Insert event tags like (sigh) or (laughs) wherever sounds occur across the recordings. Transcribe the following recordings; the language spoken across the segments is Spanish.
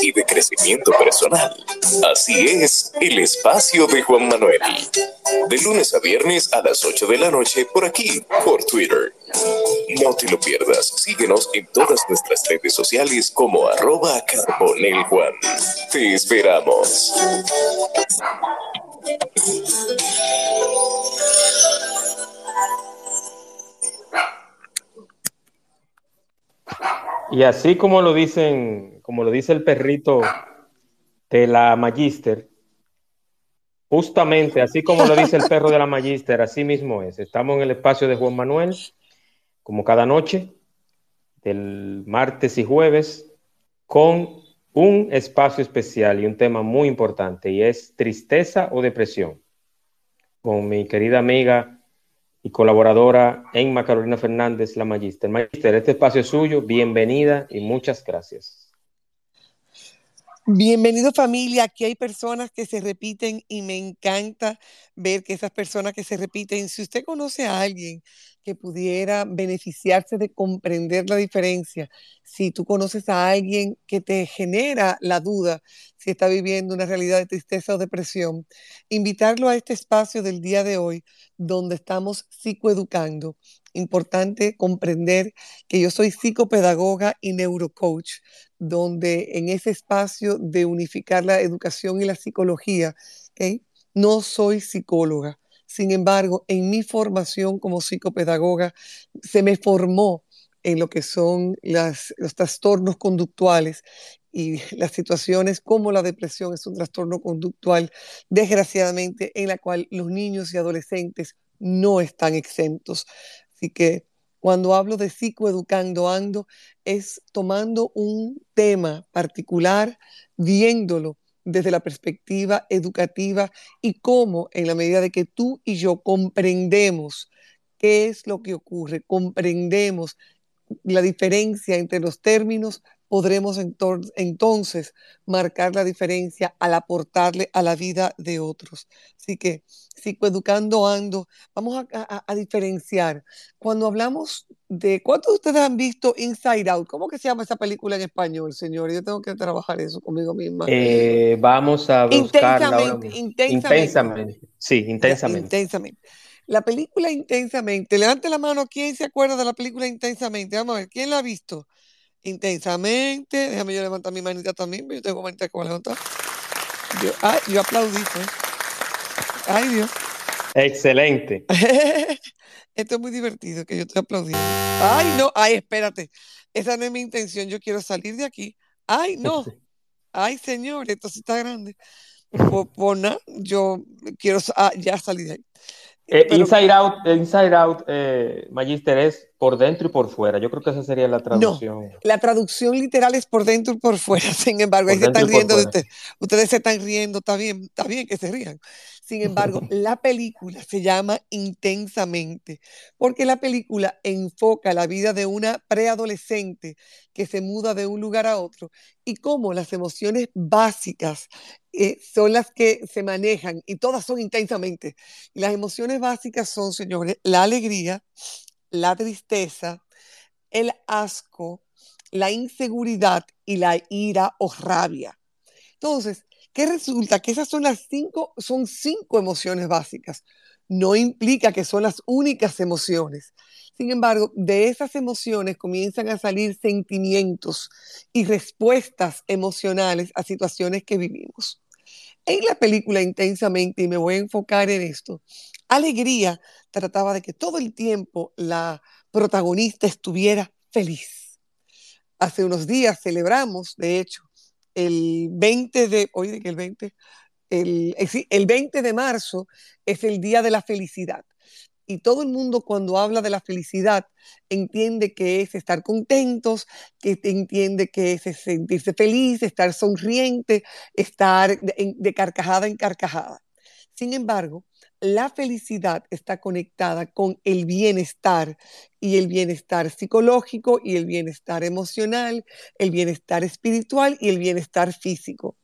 y de crecimiento personal. Así es, el espacio de Juan Manuel. De lunes a viernes a las 8 de la noche por aquí, por Twitter. No te lo pierdas, síguenos en todas nuestras redes sociales como arroba carboneljuan. Te esperamos. Y así como lo dicen, como lo dice el perrito de la Magister, justamente así como lo dice el perro de la Magister, así mismo es. Estamos en el espacio de Juan Manuel, como cada noche, del martes y jueves, con un espacio especial y un tema muy importante, y es tristeza o depresión, con mi querida amiga y colaboradora Emma Carolina Fernández, la Magister. Magister, este espacio es suyo, bienvenida y muchas gracias. Bienvenido familia, aquí hay personas que se repiten y me encanta ver que esas personas que se repiten, si usted conoce a alguien que pudiera beneficiarse de comprender la diferencia, si tú conoces a alguien que te genera la duda si está viviendo una realidad de tristeza o depresión, invitarlo a este espacio del día de hoy donde estamos psicoeducando. Importante comprender que yo soy psicopedagoga y neurocoach, donde en ese espacio de unificar la educación y la psicología, no soy psicóloga. Sin embargo, en mi formación como psicopedagoga, se me formó en lo que son los trastornos conductuales y (laughs) las situaciones como la depresión es un trastorno conductual, desgraciadamente, en la cual los niños y adolescentes no están exentos. Así que cuando hablo de psicoeducando ando, es tomando un tema particular, viéndolo desde la perspectiva educativa y cómo en la medida de que tú y yo comprendemos qué es lo que ocurre, comprendemos la diferencia entre los términos, podremos entonces marcar la diferencia al aportarle a la vida de otros. Así que, psicoeducando ando, vamos a, diferenciar. Cuando hablamos de, ¿cuántos de ustedes han visto Inside Out? ¿Cómo que se llama esa película en español, señor? Yo tengo que trabajar eso conmigo misma. Eh, vamos a buscarla intensamente, intensamente. Sí, intensamente. Intensamente. La película Intensamente, levante la mano, ¿quién se acuerda de la película Intensamente? Vamos a ver, ¿quién la ha visto? intensamente. Déjame yo levantar mi manita también, yo tengo manita como levantar. Yo, yo aplaudí, pues. Ay, Dios. Excelente. (laughs) Esto es muy divertido que yo estoy aplaudiendo. Ay, no, ay, espérate. Esa no es mi intención. Yo quiero salir de aquí. Ay, no. Ay, señor, esto sí está grande. Por, por nada, yo quiero ah, ya salir de ahí. Eh, inside Out, Inside Out eh, Magister, es por dentro y por fuera. Yo creo que esa sería la traducción. la traducción literal es por dentro y por fuera. (laughs) Sin embargo, ahí se están riendo de ustedes. Ustedes se están riendo, está bien, está bien que se rían. Sin embargo, (laughs) la película se llama Intensamente, porque la película enfoca la vida de una preadolescente que se muda de un lugar a otro y cómo las emociones básicas eh, son las que se manejan y todas son intensamente. Y las emociones básicas son, señores, la alegría, la tristeza, el asco, la inseguridad y la ira o rabia. Entonces, ¿Qué resulta? Que esas son las cinco, son cinco emociones básicas. No implica que son las únicas emociones. Sin embargo, de esas emociones comienzan a salir sentimientos y respuestas emocionales a situaciones que vivimos. En la película intensamente, y me voy a enfocar en esto, Alegría trataba de que todo el tiempo la protagonista estuviera feliz. Hace unos días celebramos, de hecho, el 20 de, que el 20, el, eh, el 20 de marzo es el día de la felicidad. Y todo el mundo cuando habla de la felicidad entiende que es estar contentos, que entiende que es sentirse feliz, estar sonriente, estar de carcajada en carcajada. Sin embargo, la felicidad está conectada con el bienestar y el bienestar psicológico y el bienestar emocional, el bienestar espiritual y el bienestar físico.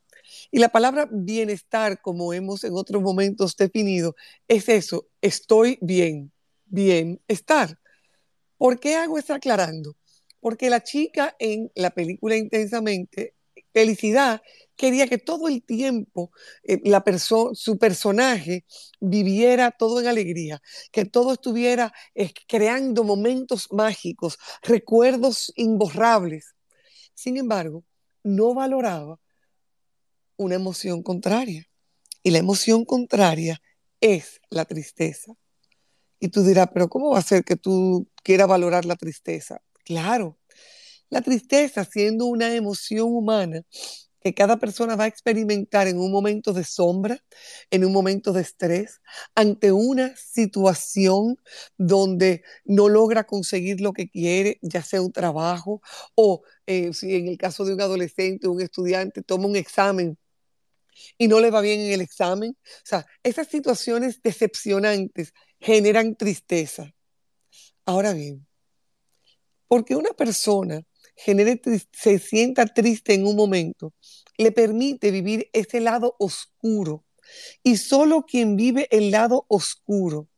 Y la palabra bienestar, como hemos en otros momentos definido, es eso, estoy bien, bienestar. ¿Por qué hago esto aclarando? Porque la chica en la película Intensamente felicidad quería que todo el tiempo eh, la su personaje viviera todo en alegría, que todo estuviera eh, creando momentos mágicos, recuerdos imborrables. Sin embargo, no valoraba una emoción contraria. Y la emoción contraria es la tristeza. Y tú dirás, pero ¿cómo va a ser que tú quieras valorar la tristeza? Claro, la tristeza siendo una emoción humana que cada persona va a experimentar en un momento de sombra, en un momento de estrés, ante una situación donde no logra conseguir lo que quiere, ya sea un trabajo o eh, si en el caso de un adolescente o un estudiante toma un examen y no le va bien en el examen. O sea, esas situaciones decepcionantes generan tristeza. Ahora bien, porque una persona genere, se sienta triste en un momento, le permite vivir ese lado oscuro. Y solo quien vive el lado oscuro,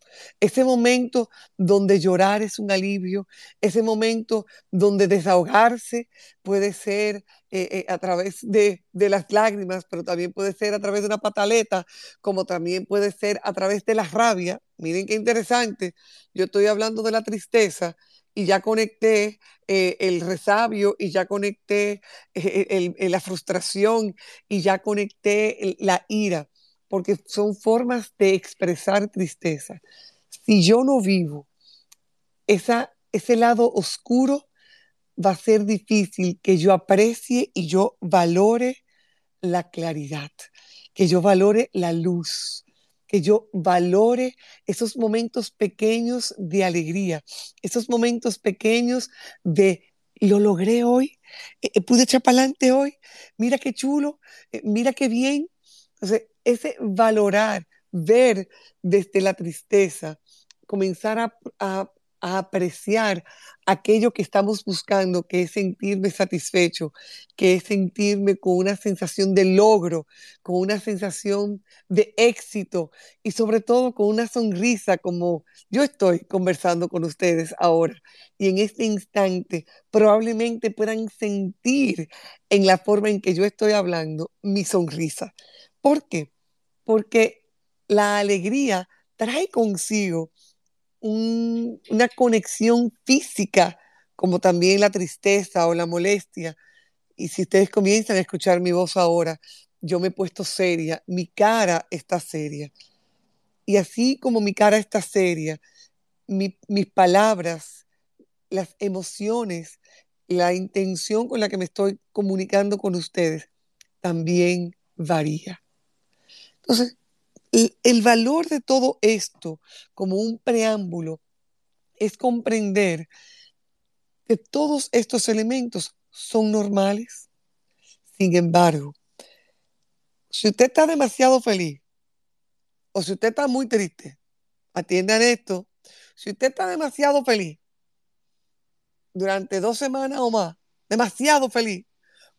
ese momento donde llorar es un alivio, ese momento donde desahogarse puede ser eh, eh, a través de, de, las lágrimas, pero también puede ser a través de una pataleta, como también puede ser a través de la rabia. Miren qué interesante, yo estoy hablando de la tristeza, y ya conecté eh, el resabio y ya conecté eh, la frustración y ya conecté la ira, porque son formas de expresar tristeza. Si yo no vivo esa, ese lado oscuro, va a ser difícil que yo aprecie y yo valore la claridad, que yo valore la luz, que yo valore esos momentos pequeños de alegría, esos momentos pequeños de lo logré hoy, eh, eh, pude echar para adelante hoy, mira qué chulo, eh, mira qué bien. Entonces, ese valorar, ver desde la tristeza, comenzar a, a apreciar aquello que estamos buscando, que es sentirme satisfecho, que es sentirme con una sensación de logro, con una sensación de éxito y sobre todo con una sonrisa como yo estoy conversando con ustedes ahora. Y en este instante probablemente puedan sentir en la forma en que yo estoy hablando mi sonrisa. ¿Por qué? Porque la alegría trae consigo una conexión física, como también la tristeza o la molestia. Y si ustedes comienzan a escuchar mi voz ahora, yo me he puesto seria, mi cara está seria. Y así como mi cara está seria, mis palabras, las emociones, la intención con la que me estoy comunicando con ustedes también varía. Entonces, el valor de todo esto como un preámbulo es comprender que todos estos elementos son normales. Sin embargo, si usted está demasiado feliz o si usted está muy triste, atiendan esto. Si usted está demasiado feliz durante dos semanas o más, demasiado feliz,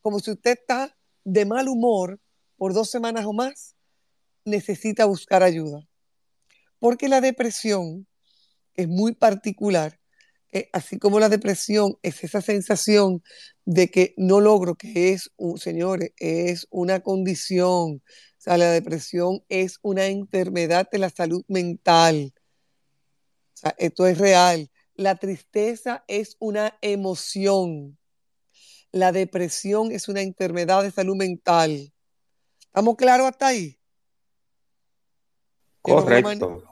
como si usted está de mal humor por dos semanas o más, necesita buscar ayuda. Porque la depresión es muy particular, así como la depresión es esa sensación de que no logro, que es, un, señores, es una condición. O sea, la depresión es una enfermedad de la salud mental. O sea, esto es real. La tristeza es una emoción. La depresión es una enfermedad de salud mental. ¿Estamos claros hasta ahí? Correcto,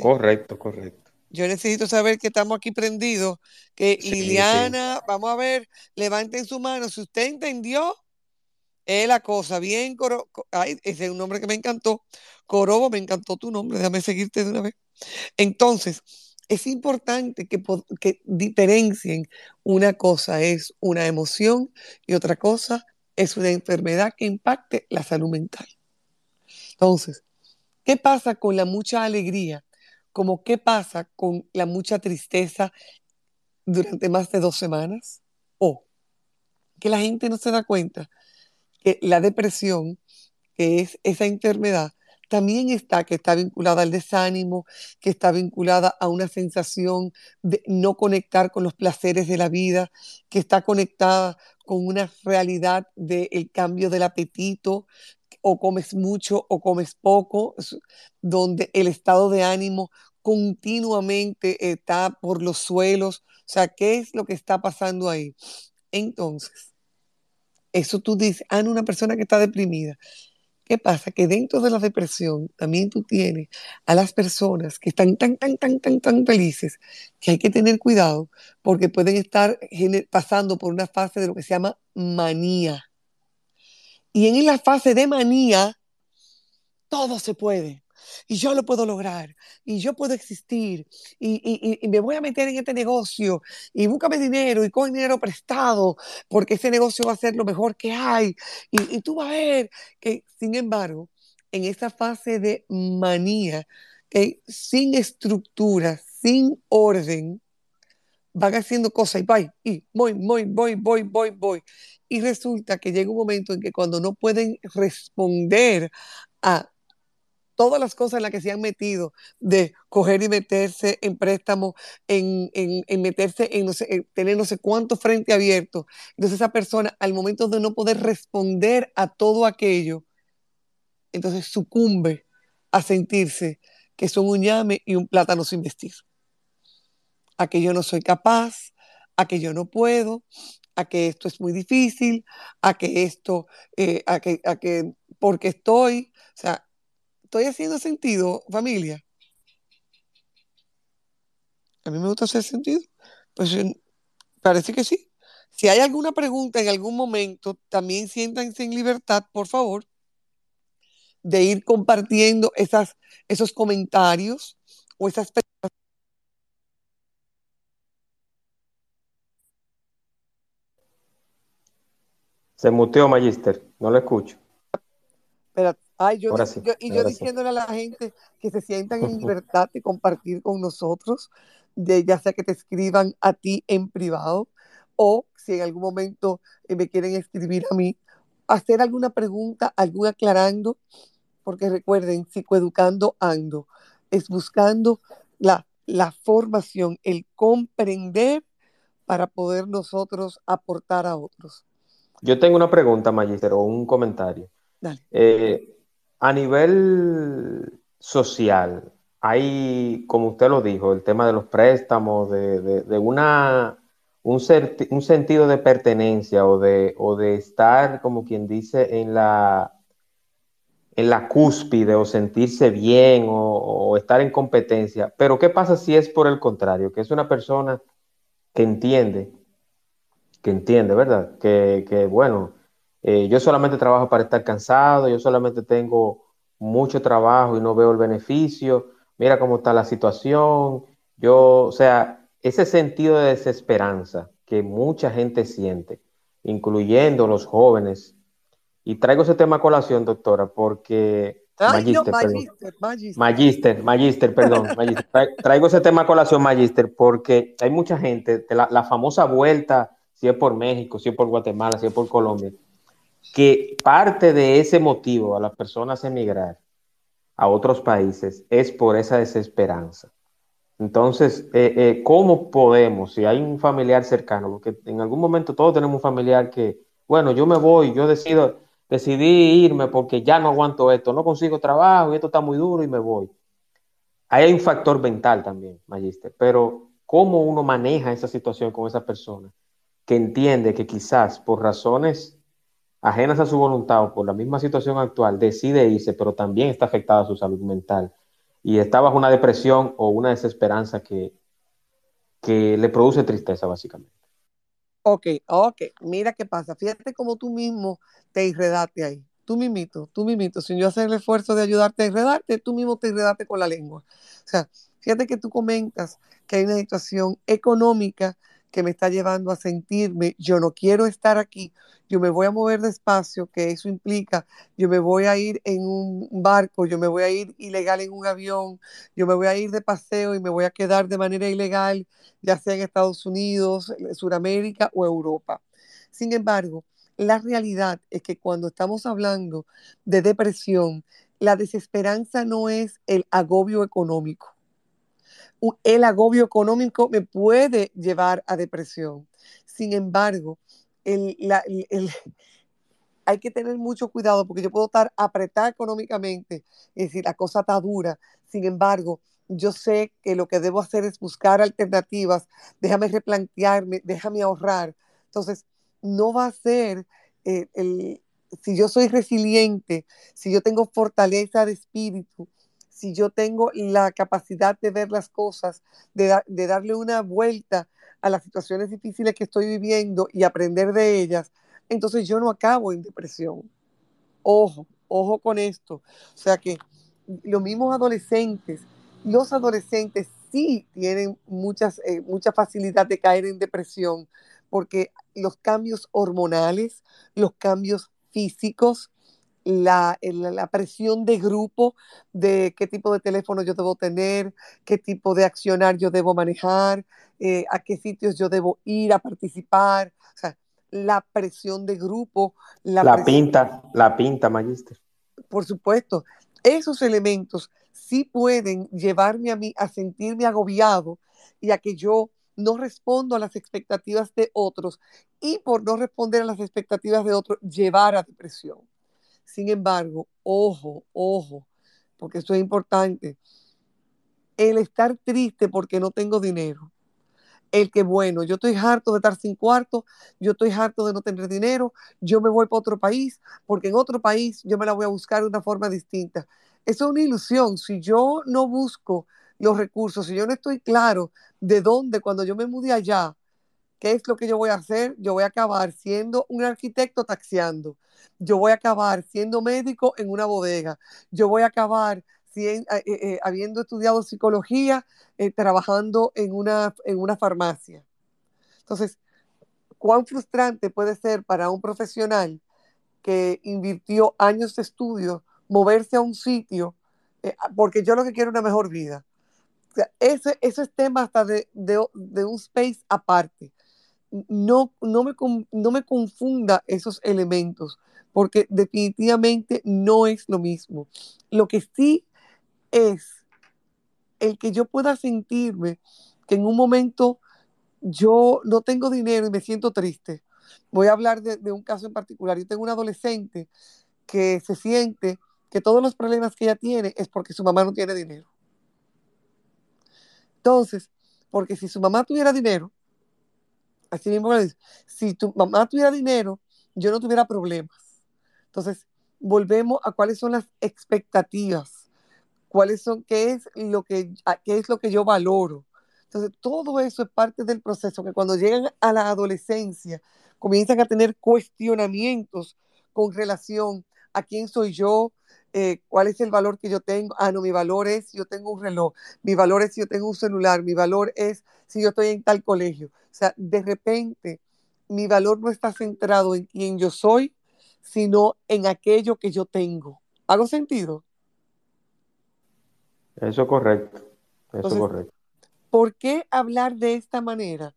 correcto, correcto. Yo necesito saber que estamos aquí prendidos, que Liliana, vamos a ver, levanten su mano, si usted entendió, es la cosa, bien, Coro, ay, ese es un nombre que me encantó, Corobo, me encantó tu nombre, déjame seguirte de una vez. Entonces, es importante que, que diferencien una cosa es una emoción y otra cosa es una enfermedad que impacte la salud mental. Entonces, ¿Qué pasa con la mucha alegría? Como qué pasa con la mucha tristeza durante más de dos semanas? O que la gente no se da cuenta que la depresión, que es esa enfermedad, también está, que está vinculada al desánimo, que está vinculada a una sensación de no conectar con los placeres de la vida, que está conectada con una realidad del cambio del apetito, o comes mucho o comes poco, donde el estado de ánimo continuamente está por los suelos. O sea, ¿qué es lo que está pasando ahí? Entonces, eso tú dices, ah, una persona que está deprimida. ¿Qué pasa? Que dentro de la depresión también tú tienes a las personas que están tan, tan, tan, tan, tan felices que hay que tener cuidado porque pueden estar pasando por una fase de lo que se llama manía. Y en la fase de manía, todo se puede. Y yo lo puedo lograr, y yo puedo existir, y, me voy a meter en este negocio, y búscame dinero, y coge dinero prestado, porque ese negocio va a ser lo mejor que hay, y, tú vas a ver que, sin embargo, en esta fase de manía, que sin estructura, sin orden, van haciendo cosas y voy, y voy, voy, voy, voy, voy, voy. Y resulta que llega un momento en que cuando no pueden responder a todas las cosas en las que se han metido, de coger y meterse en préstamo, en, meterse en, no sé, tener no sé cuánto frente abierto. Entonces esa persona, al momento de no poder responder a todo aquello, entonces sucumbe a sentirse que son un llame y un plátano sin vestir. A que yo no soy capaz, a que yo no puedo, a que esto es muy difícil, a que esto, eh, a, que, a que porque estoy, o sea, ¿Estoy haciendo sentido, familia? A mí me gusta hacer sentido. Pues parece que sí. Si hay alguna pregunta en algún momento, también siéntanse en libertad, por favor, de ir compartiendo esas, esos comentarios o esas Se muteó, Magister. No lo escucho. Espérate. Ay, yo, y yo diciéndole a la gente que se sientan en (laughs) libertad de compartir con nosotros, de ya sea que te escriban a ti en privado o si en algún momento eh, me quieren escribir a mí, hacer alguna pregunta, algún aclarando, porque recuerden, psicoeducando ando, es buscando la, la formación, el comprender para poder nosotros aportar a otros. Yo tengo una pregunta, Magister, o un comentario. Dale. Eh, a nivel social, hay, como usted lo dijo, el tema de los préstamos, de, una, un, un, sentido de pertenencia o de, o de estar, como quien dice, en la, en la cúspide o sentirse bien o, estar en competencia. Pero ¿qué pasa si es por el contrario? Que es una persona que entiende, que entiende, ¿verdad? Que, que bueno, eh, yo solamente trabajo para estar cansado, yo solamente tengo mucho trabajo y no veo el beneficio, mira cómo está la situación, yo, o sea, ese sentido de desesperanza que mucha gente siente, incluyendo los jóvenes, y traigo ese tema a colación, doctora, porque... magister, magister, magister, perdón, (laughs) Traigo ese tema a colación, magister, porque hay mucha gente, la, la famosa vuelta, si es por México, si es por Guatemala, si es por Colombia, que parte de ese motivo a las personas emigrar a otros países es por esa desesperanza. Entonces, eh, eh, ¿cómo podemos, si hay un familiar cercano, porque en algún momento todos tenemos un familiar que, bueno, yo me voy, yo decido, decidí irme porque ya no aguanto esto, no consigo trabajo y esto está muy duro y me voy. Hay un factor mental también, Magister, pero ¿cómo uno maneja esa situación con esa persona que entiende que quizás por razones ajenas a su voluntad o por la misma situación actual, decide irse, pero también está afectada su salud mental y está bajo una depresión o una desesperanza que, que le produce tristeza, básicamente. Ok, ok, mira qué pasa. Fíjate cómo tú mismo te enredaste ahí. Tú mismito, tú mismito, sin yo hacer el esfuerzo de ayudarte a enredarte, tú mismo te enredaste con la lengua. O sea, fíjate que tú comentas que hay una situación económica que me está llevando a sentirme, yo no quiero estar aquí, yo me voy a mover despacio, que eso implica, yo me voy a ir en un barco, yo me voy a ir ilegal en un avión, yo me voy a ir de paseo y me voy a quedar de manera ilegal, ya sea en Estados Unidos, Sudamérica o Europa. Sin embargo, la realidad es que cuando estamos hablando de depresión, la desesperanza no es el agobio económico. El agobio económico me puede llevar a depresión. Sin embargo, (laughs) hay que tener mucho cuidado porque yo puedo estar apretada económicamente, es decir, la cosa está dura. Sin embargo, yo sé que lo que debo hacer es buscar alternativas, déjame replantearme, déjame ahorrar. Entonces, no va a ser eh, el, si yo soy resiliente, si yo tengo fortaleza de espíritu, si yo tengo la capacidad de ver las cosas, de, de darle una vuelta a las situaciones difíciles que estoy viviendo y aprender de ellas, entonces yo no acabo en depresión. Ojo, ojo con esto. O sea que los mismos adolescentes, los adolescentes sí tienen muchas, eh, mucha facilidad de caer en depresión porque los cambios hormonales, los cambios físicos, la, la, presión de grupo, de qué tipo de teléfono yo debo tener, qué tipo de accionar yo debo manejar, eh, a qué sitios yo debo ir a participar, o sea, la presión de grupo. La, pinta, la pinta, Magister. Por supuesto, esos elementos sí pueden llevarme a mí a sentirme agobiado y a que yo no respondo a las expectativas de otros y por no responder a las expectativas de otros llevar a depresión. Sin embargo, ojo, ojo, porque esto es importante. El estar triste porque no tengo dinero. El que, bueno, yo estoy harto de estar sin cuarto, yo estoy harto de no tener dinero, yo me voy para otro país, porque en otro país yo me la voy a buscar de una forma distinta. Eso es una ilusión. Si yo no busco los recursos, si yo no estoy claro de dónde, cuando yo me mude allá, ¿qué es lo que yo voy a hacer? Yo voy a acabar siendo un arquitecto taxiando yo voy a acabar siendo médico en una bodega, yo voy a acabar eh, eh, eh, habiendo estudiado psicología, trabajando en una, en una farmacia. Entonces, ¿cuán frustrante puede ser para un profesional que invirtió años de estudio moverse a un sitio porque yo lo que quiero es una mejor vida? ese, ese es tema hasta de, de, de un space aparte. No, no, me, no me confunda esos elementos porque definitivamente no es lo mismo. Lo que sí es el que yo pueda sentirme que en un momento yo no tengo dinero y me siento triste. Voy a hablar de, un caso en particular. Yo tengo un adolescente que se siente que todos los problemas que ella tiene es porque su mamá no tiene dinero. Entonces, porque si su mamá tuviera dinero, así mismo si tu mamá tuviera dinero, yo no tuviera problemas. Entonces, volvemos a cuáles son las expectativas, cuáles son, qué es lo que, qué es lo que yo valoro. Entonces, todo eso es parte del proceso que cuando llegan a la adolescencia comienzan a tener cuestionamientos con relación a quién soy yo, eh, cuál es el valor que yo tengo. Ah, no, mi valor es si yo tengo un reloj, mi valor es si yo tengo un celular, mi valor es si yo estoy en tal colegio. O sea, de repente mi valor no está centrado en quién yo soy, sino en aquello que yo tengo. ¿Hago sentido? Eso es correcto. Eso es correcto. ¿Por qué hablar de esta manera?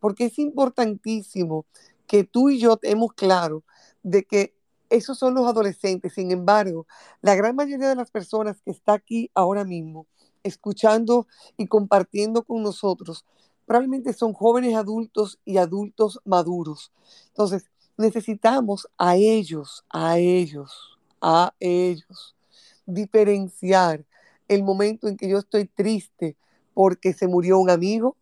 Porque es importantísimo que tú y yo tenemos claro de que esos son los adolescentes. Sin embargo, la gran mayoría de las personas que está aquí ahora mismo, escuchando y compartiendo con nosotros, probablemente son jóvenes adultos y adultos maduros. Entonces, necesitamos a ellos, a ellos, a ellos, diferenciar el momento en que yo estoy triste porque se murió un amigo,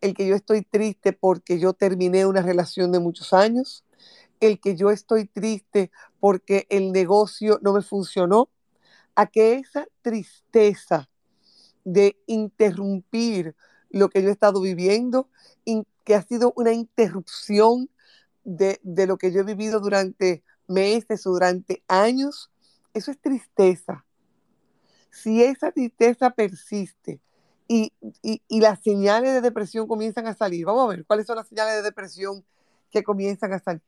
el que yo estoy triste porque yo terminé una relación de muchos años, el que yo estoy triste porque el negocio no me funcionó, a que esa tristeza de interrumpir lo que yo he estado viviendo, que ha sido una interrupción de, lo que yo he vivido durante meses o durante años, eso es tristeza. Si esa tristeza persiste y, y, las señales de depresión comienzan a salir, vamos a ver cuáles son las señales de depresión que comienzan a salir.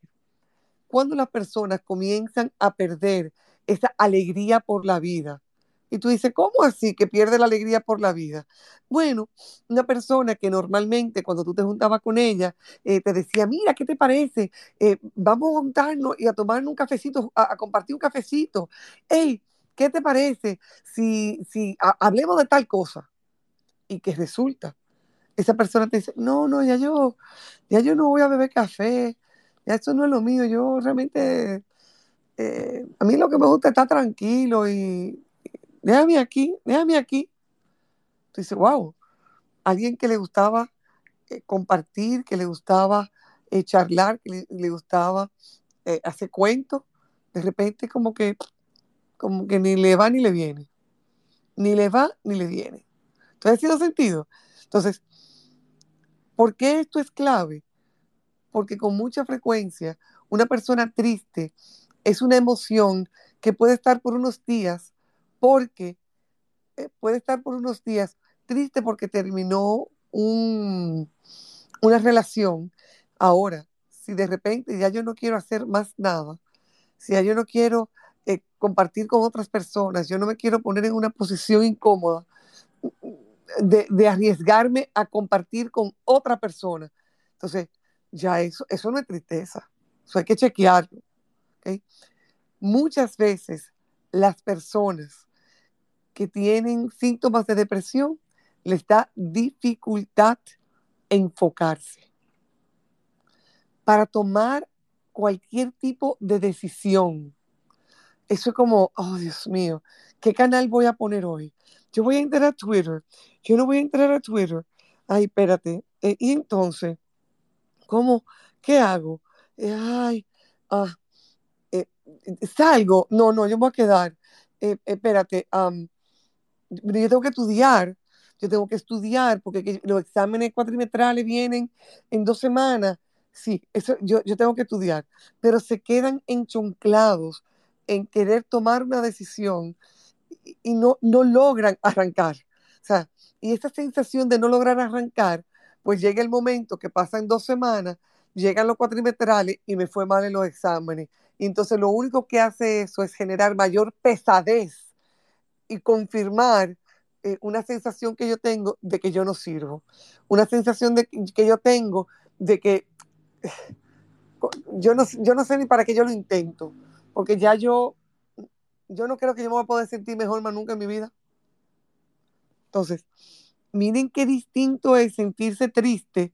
Cuando las personas comienzan a perder esa alegría por la vida, y tú dices, ¿cómo así que pierde la alegría por la vida? Bueno, una persona que normalmente cuando tú te juntabas con ella, eh, te decía, mira, ¿qué te parece? Eh, vamos a juntarnos y a tomar un cafecito, a, compartir un cafecito. Hey, ¿qué te parece si, si hablemos de tal cosa? Y que resulta, esa persona te dice, no, no, ya yo, ya yo no voy a beber café, Ya eso no es lo mío. Yo realmente, eh, a mí lo que me gusta es estar tranquilo y déjame aquí, déjame aquí. Dices, wow, alguien que le gustaba eh, compartir, que le gustaba eh, charlar, que le, gustaba hacer cuentos, de repente como que, como que ni le va ni le viene. Ni le va ni le viene. Entonces, ¿ha sido sentido? Entonces, ¿por qué esto es clave? Porque con mucha frecuencia una persona triste es una emoción que puede estar por unos días porque eh, puede estar por unos días triste porque terminó una relación. Ahora, si de repente ya yo no quiero hacer más nada, si ya yo no quiero eh, compartir con otras personas, yo no me quiero poner en una posición incómoda de, de arriesgarme a compartir con otra persona. Entonces, ya eso, eso no es tristeza, eso hay que chequearlo. Muchas veces las personas que tienen síntomas de depresión les da dificultad enfocarse para tomar cualquier tipo de decisión. Eso es como, oh Dios mío, ¿qué canal voy a poner hoy? Yo voy a entrar a Twitter, yo no voy a entrar a Twitter. Ay, espérate. Eh, y entonces, ¿Cómo? ¿Qué hago? Eh, ay, ah, eh, salgo. No, no, yo me voy a quedar. Eh, espérate, yo tengo que estudiar. Yo tengo que estudiar porque los exámenes cuatrimetrales vienen en dos semanas. Sí, eso, yo, yo tengo que estudiar. Pero se quedan enchonclados en querer tomar una decisión y, no, no logran arrancar. O sea, y esa sensación de no lograr arrancar pues llega el momento que pasan dos semanas, llegan los cuatrimetrales y me fue mal en los exámenes. Y entonces lo único que hace eso es generar mayor pesadez y confirmar eh, una sensación que yo tengo de que yo no sirvo. Una sensación de que yo tengo de que (sighs) yo no, yo no sé ni para qué yo lo intento. Porque ya yo, yo no creo que yo me voy a poder sentir mejor más nunca en mi vida. Entonces, miren qué distinto es sentirse triste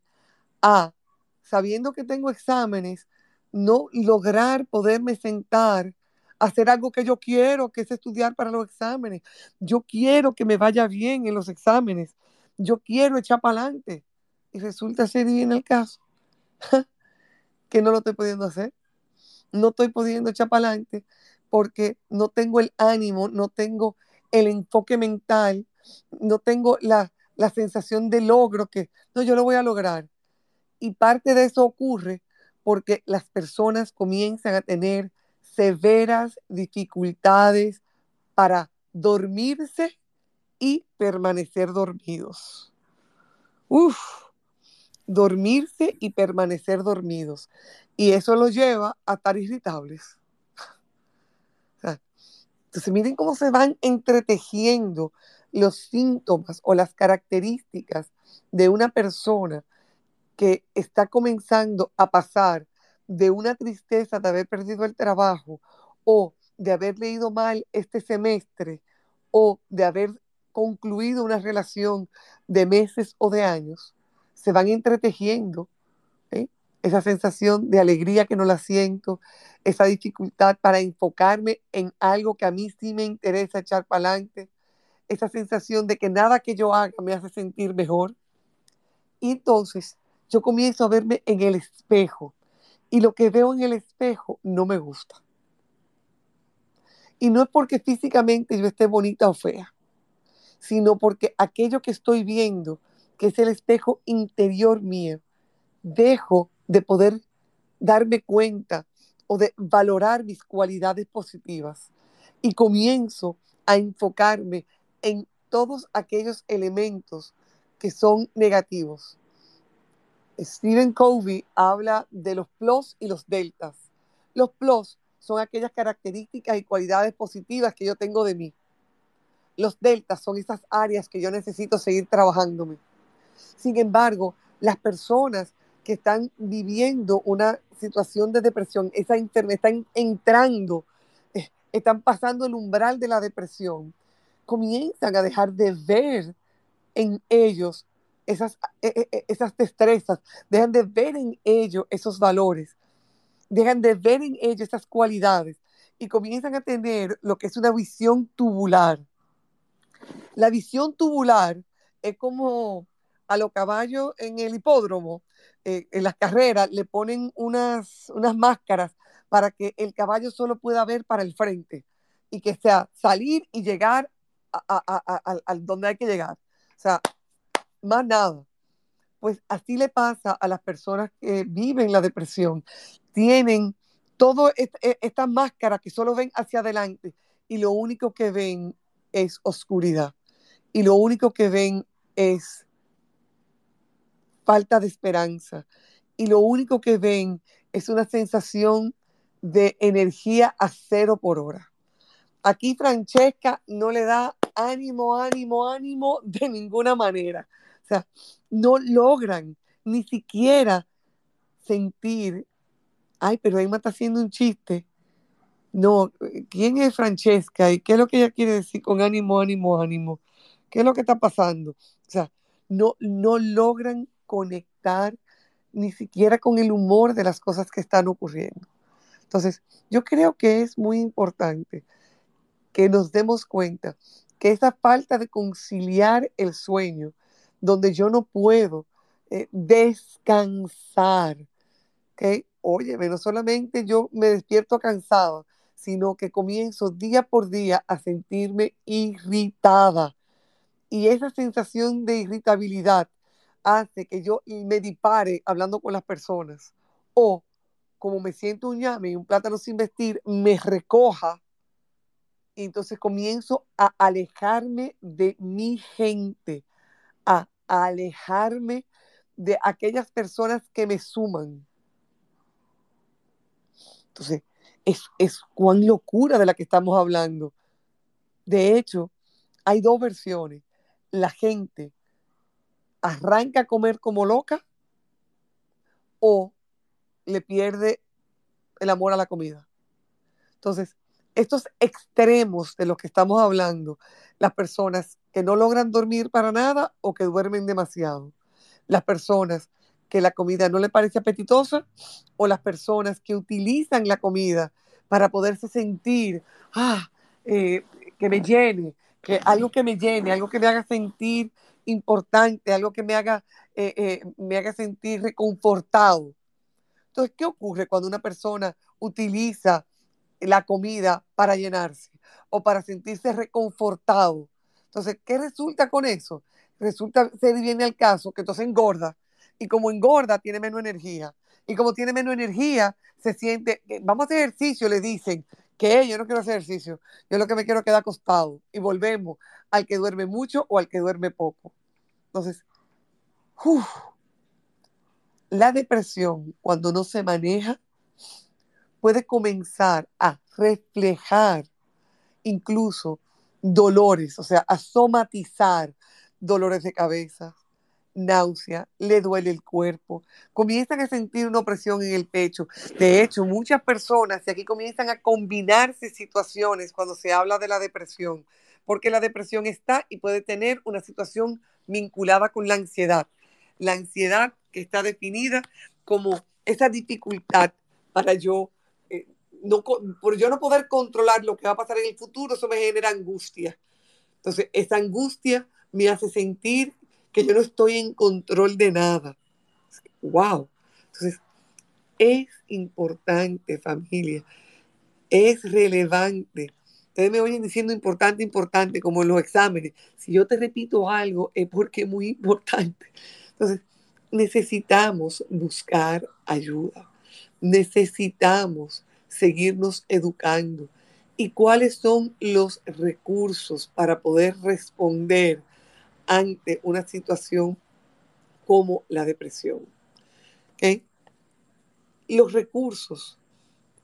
a, sabiendo que tengo exámenes, no lograr poderme sentar, hacer algo que yo quiero, que es estudiar para los exámenes. Yo quiero que me vaya bien en los exámenes. Yo quiero echar para adelante. Y resulta ser bien el caso (laughs) que no lo estoy pudiendo hacer. No estoy pudiendo echar para adelante porque no tengo el ánimo, no tengo el enfoque mental, no tengo la, la sensación de logro que, no, yo lo voy a lograr. Y parte de eso ocurre porque las personas comienzan a tener severas dificultades para dormirse y permanecer dormidos. Uf, dormirse y permanecer dormidos. Y eso los lleva a estar irritables. (laughs) Entonces miren cómo se van entretejiendo los síntomas o las características de una persona que está comenzando a pasar de una tristeza de haber perdido el trabajo o de haber leído mal este semestre o de haber concluido una relación de meses o de años, se van entretejiendo. ¿eh? Esa sensación de alegría que no la siento, esa dificultad para enfocarme en algo que a mí sí me interesa echar para adelante, esa sensación de que nada que yo haga me hace sentir mejor. Y entonces yo comienzo a verme en el espejo y lo que veo en el espejo no me gusta. Y no es porque físicamente yo esté bonita o fea, sino porque aquello que estoy viendo, que es el espejo interior mío, dejo de poder darme cuenta o de valorar mis cualidades positivas y comienzo a enfocarme en todos aquellos elementos que son negativos. Stephen Covey habla de los plus y los deltas. Los plus son aquellas características y cualidades positivas que yo tengo de mí. Los deltas son esas áreas que yo necesito seguir trabajándome. Sin embargo, las personas que están viviendo una situación de depresión, esa están entrando, eh, están pasando el umbral de la depresión, comienzan a dejar de ver en ellos esas, e, e, e, esas destrezas, dejan de ver en ellos esos valores dejan de ver en ellos estas cualidades y comienzan a tener lo que es una visión tubular. La visión tubular es como a los caballos en el hipódromo, eh, en las carreras, le ponen unas, unas máscaras para que el caballo solo pueda ver para el frente y que sea salir y llegar a, donde hay que llegar. O sea, más nada. Pues así le pasa a las personas que viven la depresión. Tienen todo e, esta máscara que solo ven hacia adelante y lo único que ven es oscuridad. Y lo único que ven es falta de esperanza. Y lo único que ven es una sensación de energía a cero por hora. Aquí Francesca no le da ánimo, ánimo, ánimo (laughs) de ninguna manera. O sea, no logran ni siquiera sentir, ay, pero Emma está haciendo un chiste. No, ¿quién es Francesca? ¿Y qué es lo que ella quiere decir con ánimo, ánimo, ánimo? ¿Qué es lo que está pasando? O sea, no, no logran conectar ni siquiera con el humor de las cosas que están ocurriendo. Entonces, yo creo que es muy importante que nos demos cuenta que esa falta de conciliar el sueño, donde yo no puedo eh, descansar, ¿okay? oye, no solamente yo me despierto cansado, sino que comienzo día por día a sentirme irritada. Y esa sensación de irritabilidad hace que yo me dipare hablando con las personas. O como me siento un llame y un plátano sin vestir, me recoja. Y entonces comienzo a alejarme de mi gente, a, alejarme de aquellas personas que me suman. Entonces, es, es cuán locura de la que estamos hablando. De hecho, hay dos versiones. La gente arranca a comer como loca o le pierde el amor a la comida. Entonces, estos extremos de los que estamos hablando, las personas que no logran dormir para nada o que duermen demasiado, las personas que la comida no le parece apetitosa o las personas que utilizan la comida para poderse sentir, ah, eh, que me llene, que algo que me llene, algo que me haga sentir importante, algo que me haga, eh, eh, me haga sentir reconfortado. Entonces, ¿qué ocurre cuando una persona utiliza la comida para llenarse o para sentirse reconfortado? Entonces, ¿qué resulta con eso? Resulta, se viene al caso que entonces engorda y como engorda tiene menos energía y como tiene menos energía se siente, vamos a hacer ejercicio, le dicen, que yo no quiero hacer ejercicio, yo lo que me quiero quedar acostado y volvemos al que duerme mucho o al que duerme poco. Entonces, la depresión, cuando no se maneja, puede comenzar a reflejar incluso dolores, o sea, a somatizar dolores de cabeza, náusea, le duele el cuerpo, comienzan a sentir una opresión en el pecho. De hecho, muchas personas, y aquí comienzan a combinarse situaciones cuando se habla de la depresión, porque la depresión está y puede tener una situación vinculada con la ansiedad. La ansiedad está definida como esa dificultad para yo, no, por yo no poder controlar lo que va a pasar en el futuro, eso me genera angustia. Entonces, esa angustia me hace sentir que yo no estoy en control de nada. ¡Wow! Entonces, es importante, familia, es relevante. Ustedes me oyen diciendo importante, importante, como en los exámenes. Si yo te repito algo, es porque es muy importante. Entonces, necesitamos buscar ayuda, necesitamos seguirnos educando. ¿Y cuáles son los recursos para poder responder ante una situación como la depresión? ¿Okay? Los recursos,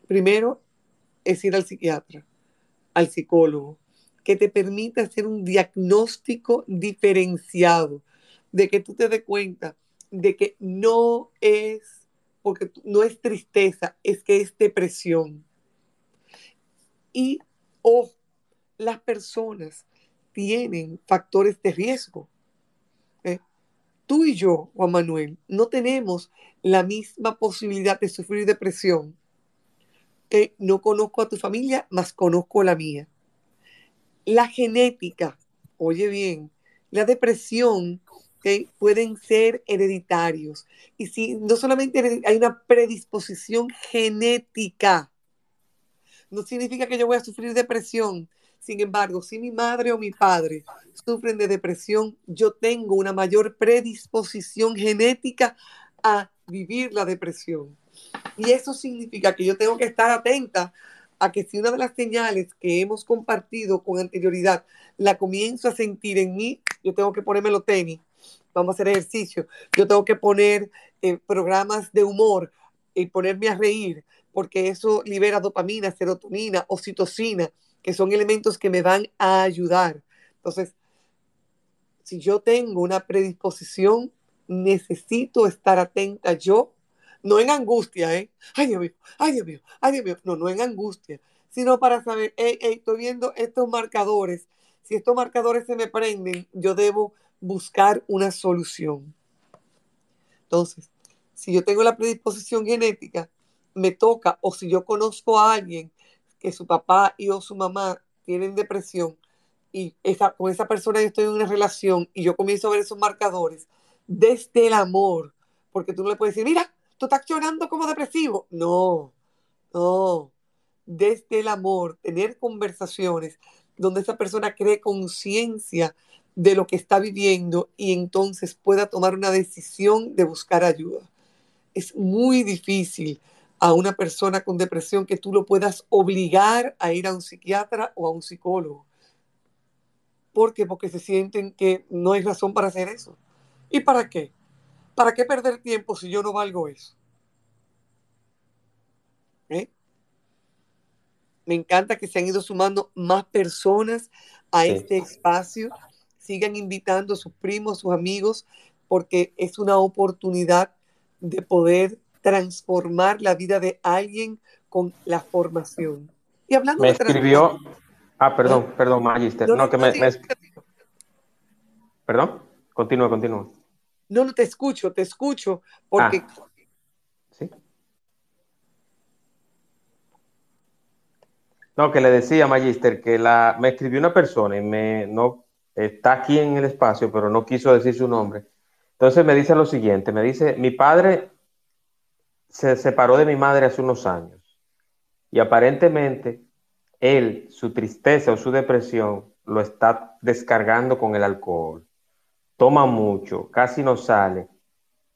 primero, es ir al psiquiatra, al psicólogo, que te permita hacer un diagnóstico diferenciado, de que tú te des cuenta de que no es, porque no es tristeza, es que es depresión. Y, o las personas tienen factores de riesgo. ¿eh? Tú y yo, Juan Manuel, no tenemos la misma posibilidad de sufrir depresión que no conozco a tu familia, más conozco la mía. La genética, oye bien, la depresión que pueden ser hereditarios. Y si no solamente hay una predisposición genética, no significa que yo voy a sufrir depresión. Sin embargo, si mi madre o mi padre sufren de depresión, yo tengo una mayor predisposición genética a vivir la depresión. Y eso significa que yo tengo que estar atenta a que si una de las señales que hemos compartido con anterioridad la comienzo a sentir en mí, yo tengo que ponerme los tenis, vamos a hacer ejercicio, yo tengo que poner eh, programas de humor y ponerme a reír, porque eso libera dopamina, serotonina, oxitocina, que son elementos que me van a ayudar. Entonces, si yo tengo una predisposición, necesito estar atenta yo no en angustia, ¿eh? Ay, Dios mío, ay, Dios mío, ay, Dios mío. No, no en angustia, sino para saber, hey, hey, estoy viendo estos marcadores. Si estos marcadores se me prenden, yo debo buscar una solución. Entonces, si yo tengo la predisposición genética, me toca, o si yo conozco a alguien que su papá y o su mamá tienen depresión, y esa, con esa persona yo estoy en una relación y yo comienzo a ver esos marcadores desde el amor, porque tú no le puedes decir, mira, tú estás llorando como depresivo. No, no. Desde el amor, tener conversaciones donde esa persona cree conciencia de lo que está viviendo y entonces pueda tomar una decisión de buscar ayuda. Es muy difícil a una persona con depresión que tú lo puedas obligar a ir a un psiquiatra o a un psicólogo. ¿Por qué? Porque se sienten que no hay razón para hacer eso. ¿Y para qué? ¿Para qué perder tiempo si yo no valgo eso? ¿Eh? Me encanta que se han ido sumando más personas a este espacio. Sigan invitando a sus primos, sus amigos, porque es una oportunidad de poder transformar la vida de alguien con la formación. Y hablando me escribió, ah, perdón, perdón, Magister, no, que me, perdón, continúa, continúa. No, no te escucho, te escucho, porque... Ah, ¿Sí? No, que le decía, Magister, que la, me escribió una persona y me, no, está aquí en el espacio, pero no quiso decir su nombre. Entonces me dice lo siguiente, me dice, mi padre se separó de mi madre hace unos años y aparentemente él, su tristeza o su depresión, lo está descargando con el alcohol toma mucho, casi no sale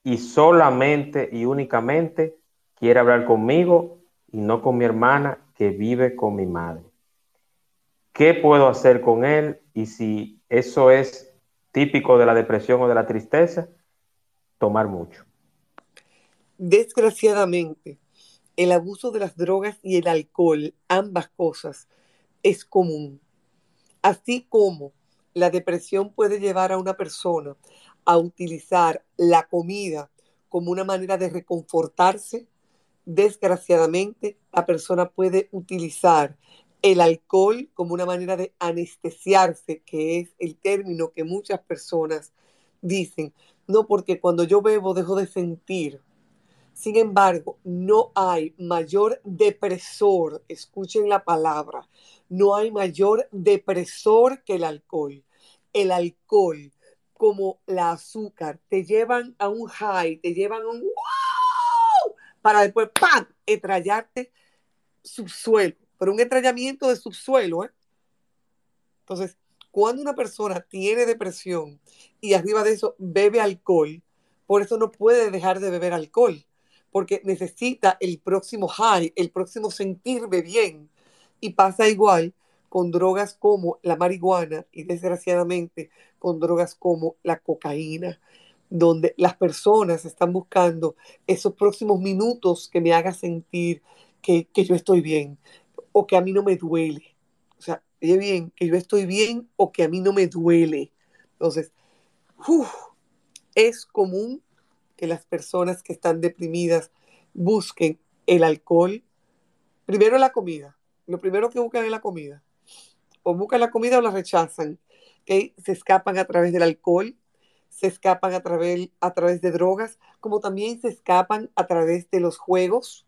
y solamente y únicamente quiere hablar conmigo y no con mi hermana que vive con mi madre. ¿Qué puedo hacer con él? Y si eso es típico de la depresión o de la tristeza, tomar mucho. Desgraciadamente, el abuso de las drogas y el alcohol, ambas cosas, es común. Así como la depresión puede llevar a una persona a utilizar la comida como una manera de reconfortarse. Desgraciadamente, la persona puede utilizar el alcohol como una manera de anestesiarse, que es el término que muchas personas dicen. No, porque cuando yo bebo dejo de sentir. Sin embargo, no hay mayor depresor, escuchen la palabra, no hay mayor depresor que el alcohol el alcohol como la azúcar te llevan a un high, te llevan a un wow, para después ¡pam! estrellarte subsuelo, pero un estrellamiento de subsuelo. ¿eh? Entonces, cuando una persona tiene depresión y arriba de eso bebe alcohol, por eso no puede dejar de beber alcohol, porque necesita el próximo high, el próximo sentirme bien. Y pasa igual con drogas como la marihuana y desgraciadamente con drogas como la cocaína, donde las personas están buscando esos próximos minutos que me haga sentir que, yo estoy bien o que a mí no me duele. O sea, bien, que yo estoy bien o que a mí no me duele. Entonces, es común que las personas que están deprimidas busquen el alcohol, primero la comida. Lo primero que buscan es la comida o buscan la comida o la rechazan. que Se escapan a través del alcohol, se escapan a través, a través de drogas, como también se escapan a través de los juegos,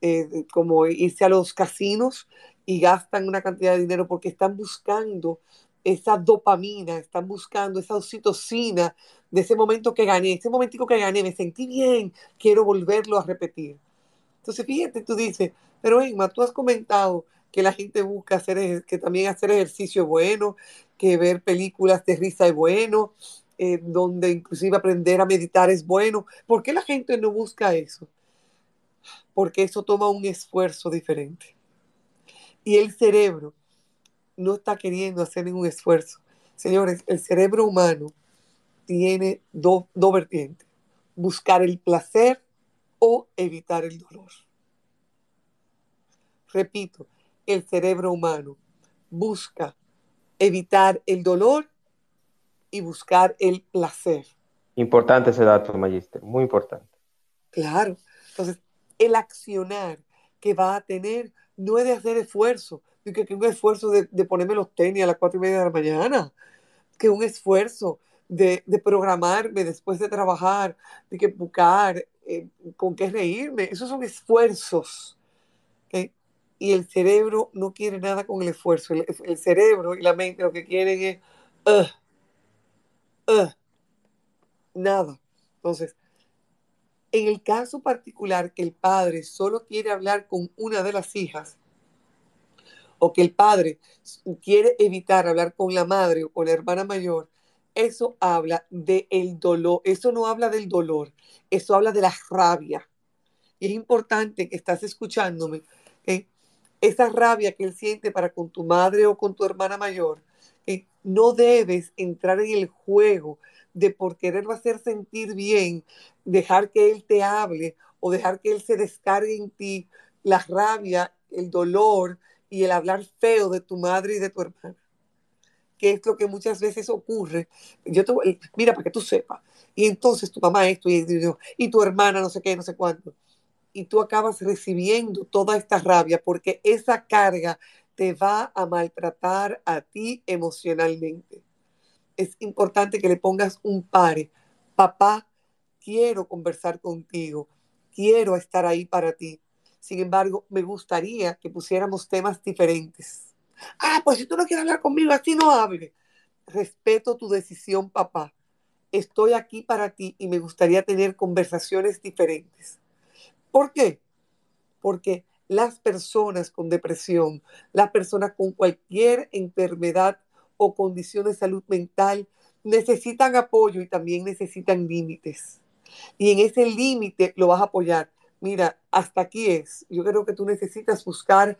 eh, como irse a los casinos y gastan una cantidad de dinero porque están buscando esa dopamina, están buscando esa oxitocina de ese momento que gané, ese momentico que gané, me sentí bien, quiero volverlo a repetir. Entonces, fíjate, tú dices, pero Emma, tú has comentado que la gente busca hacer, que también hacer ejercicio es bueno, que ver películas de risa es bueno, eh, donde inclusive aprender a meditar es bueno. ¿Por qué la gente no busca eso? Porque eso toma un esfuerzo diferente. Y el cerebro no está queriendo hacer ningún esfuerzo. Señores, el cerebro humano tiene dos vertientes. Buscar el placer o evitar el dolor. Repito, el cerebro humano busca evitar el dolor y buscar el placer. Importante ese dato, Magister, muy importante. Claro. Entonces, el accionar que va a tener no es de hacer esfuerzo, de que, un esfuerzo de, ponerme los tenis a las cuatro y media de la mañana, que un esfuerzo de, programarme después de trabajar, de que buscar eh, con qué reírme. Esos son esfuerzos. Y el cerebro no quiere nada con el esfuerzo. El, cerebro y la mente lo que quieren es nada. Entonces, en el caso particular que el padre solo quiere hablar con una de las hijas, o que el padre quiere evitar hablar con la madre o la hermana mayor, eso habla del el dolor, eso no habla del dolor, eso habla de la rabia. Y es importante que estás escuchándome, esa rabia que él siente para con tu madre o con tu hermana mayor, no debes entrar en el juego de por quererlo hacer sentir bien, dejar que él te hable o dejar que él se descargue en ti la rabia, el dolor y el hablar feo de tu madre y de tu hermana que es lo que muchas veces ocurre. Yo te, mira, para que tú sepas. Y entonces tu mamá esto y, y tu hermana no sé qué, no sé cuánto. Y tú acabas recibiendo toda esta rabia porque esa carga te va a maltratar a ti emocionalmente. Es importante que le pongas un pare. Papá, quiero conversar contigo. Quiero estar ahí para ti. Sin embargo, me gustaría que pusiéramos temas diferentes Ah, pues si tú no quieres hablar conmigo, así no hable. Respeto tu decisión, papá. Estoy aquí para ti y me gustaría tener conversaciones diferentes. ¿Por qué? Porque las personas con depresión, las personas con cualquier enfermedad o condición de salud mental necesitan apoyo y también necesitan límites. Y en ese límite lo vas a apoyar. Mira, hasta aquí es. Yo creo que tú necesitas buscar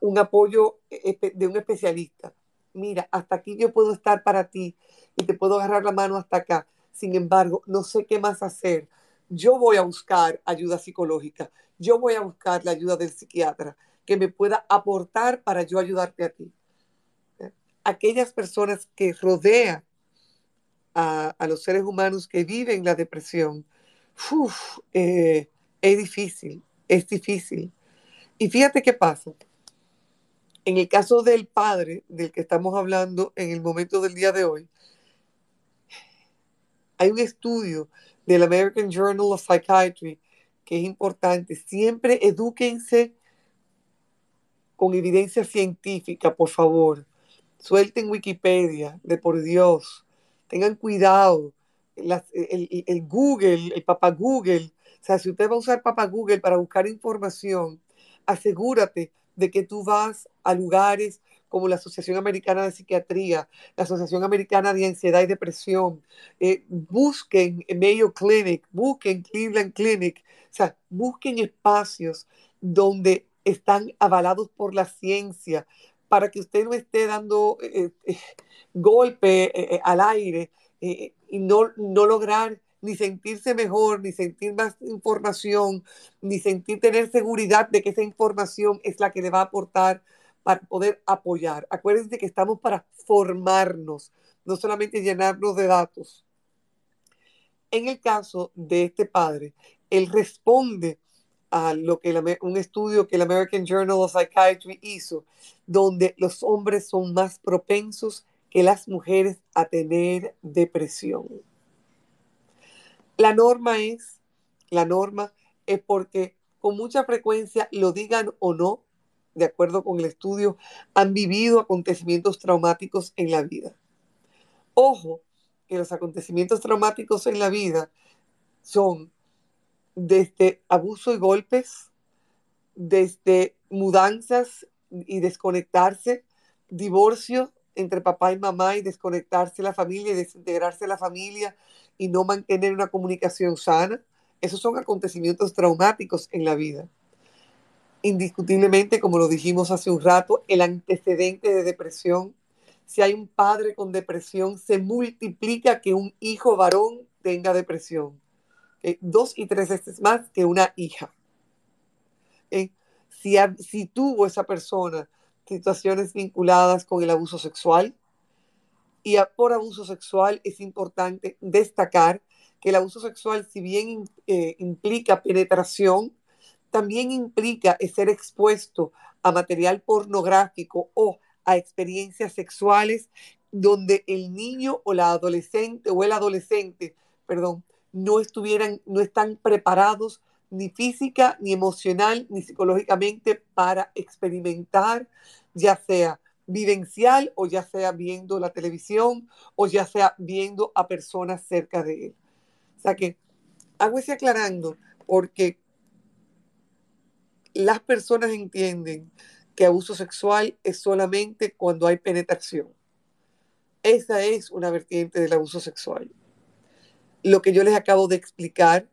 un apoyo de un especialista. Mira, hasta aquí yo puedo estar para ti y te puedo agarrar la mano hasta acá. Sin embargo, no sé qué más hacer. Yo voy a buscar ayuda psicológica. Yo voy a buscar la ayuda del psiquiatra que me pueda aportar para yo ayudarte a ti. Aquellas personas que rodean a, los seres humanos que viven la depresión, eh, es difícil, es difícil. Y fíjate qué pasa. En el caso del padre del que estamos hablando en el momento del día de hoy, hay un estudio del American Journal of Psychiatry que es importante. Siempre edúquense con evidencia científica, por favor. Suelten Wikipedia, de por Dios. Tengan cuidado. el, Google, el papá Google. O sea, si usted va a usar papá Google para buscar información, asegúrate de que tú vas a lugares como la Asociación Americana de Psiquiatría, la Asociación Americana de Ansiedad y Depresión, eh, busquen Mayo Clinic, busquen Cleveland Clinic, o sea, busquen espacios donde están avalados por la ciencia para que usted no esté dando eh, eh, (laughs) golpe al aire y no, no lograr ni sentirse mejor, ni sentir más información, ni sentir tener seguridad de que esa información es la que le va a aportar para poder apoyar. Acuérdense que estamos para formarnos, no solamente llenarnos de datos. En el caso de este padre, él responde a lo que un estudio que el American Journal of Psychiatry hizo, donde los hombres son más propensos que las mujeres a tener depresión. La norma es, la norma es porque con mucha frecuencia, lo digan o no, de acuerdo con el estudio, han vivido acontecimientos traumáticos en la vida. Ojo, que los acontecimientos traumáticos en la vida son desde abuso y golpes, desde mudanzas y desconectarse, divorcio entre papá y mamá y desconectarse la familia y desintegrarse la familia y no mantener una comunicación sana. Esos son acontecimientos traumáticos en la vida. Indiscutiblemente, como lo dijimos hace un rato, el antecedente de depresión. Si hay un padre con depresión, se multiplica que un hijo varón tenga depresión. Dos y tres veces más que una hija. Si, si tuvo esa persona situaciones vinculadas con el abuso sexual, y por abuso sexual es importante destacar que el abuso sexual, si bien eh, implica penetración, también implica ser expuesto a material pornográfico o a experiencias sexuales donde el niño o la adolescente o el adolescente, perdón, no estuvieran, no están preparados ni física, ni emocional, ni psicológicamente para experimentar, ya sea vivencial o ya sea viendo la televisión o ya sea viendo a personas cerca de él. O sea que hago ese aclarando porque las personas entienden que abuso sexual es solamente cuando hay penetración. Esa es una vertiente del abuso sexual. Lo que yo les acabo de explicar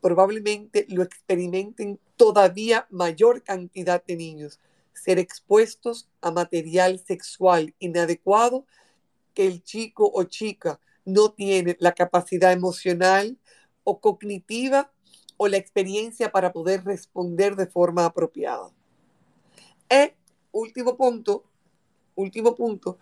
probablemente lo experimenten todavía mayor cantidad de niños ser expuestos a material sexual inadecuado que el chico o chica no tiene la capacidad emocional o cognitiva o la experiencia para poder responder de forma apropiada. Y último punto, último punto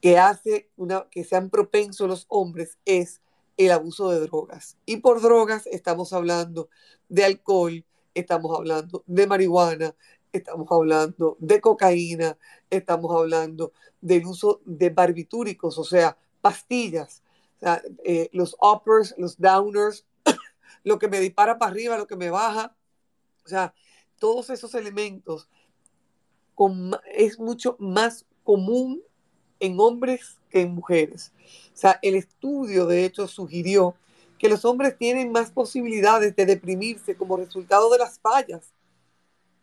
que hace una, que sean propensos los hombres es el abuso de drogas. Y por drogas estamos hablando de alcohol, estamos hablando de marihuana, estamos hablando de cocaína, estamos hablando del uso de barbitúricos, o sea, pastillas, eh, los uppers, los downers, (coughs) lo que me dispara para arriba, lo que me baja, o sea, todos esos elementos es mucho más común en hombres que en mujeres. O sea, el estudio de hecho sugirió que los hombres tienen más posibilidades de deprimirse como resultado de las fallas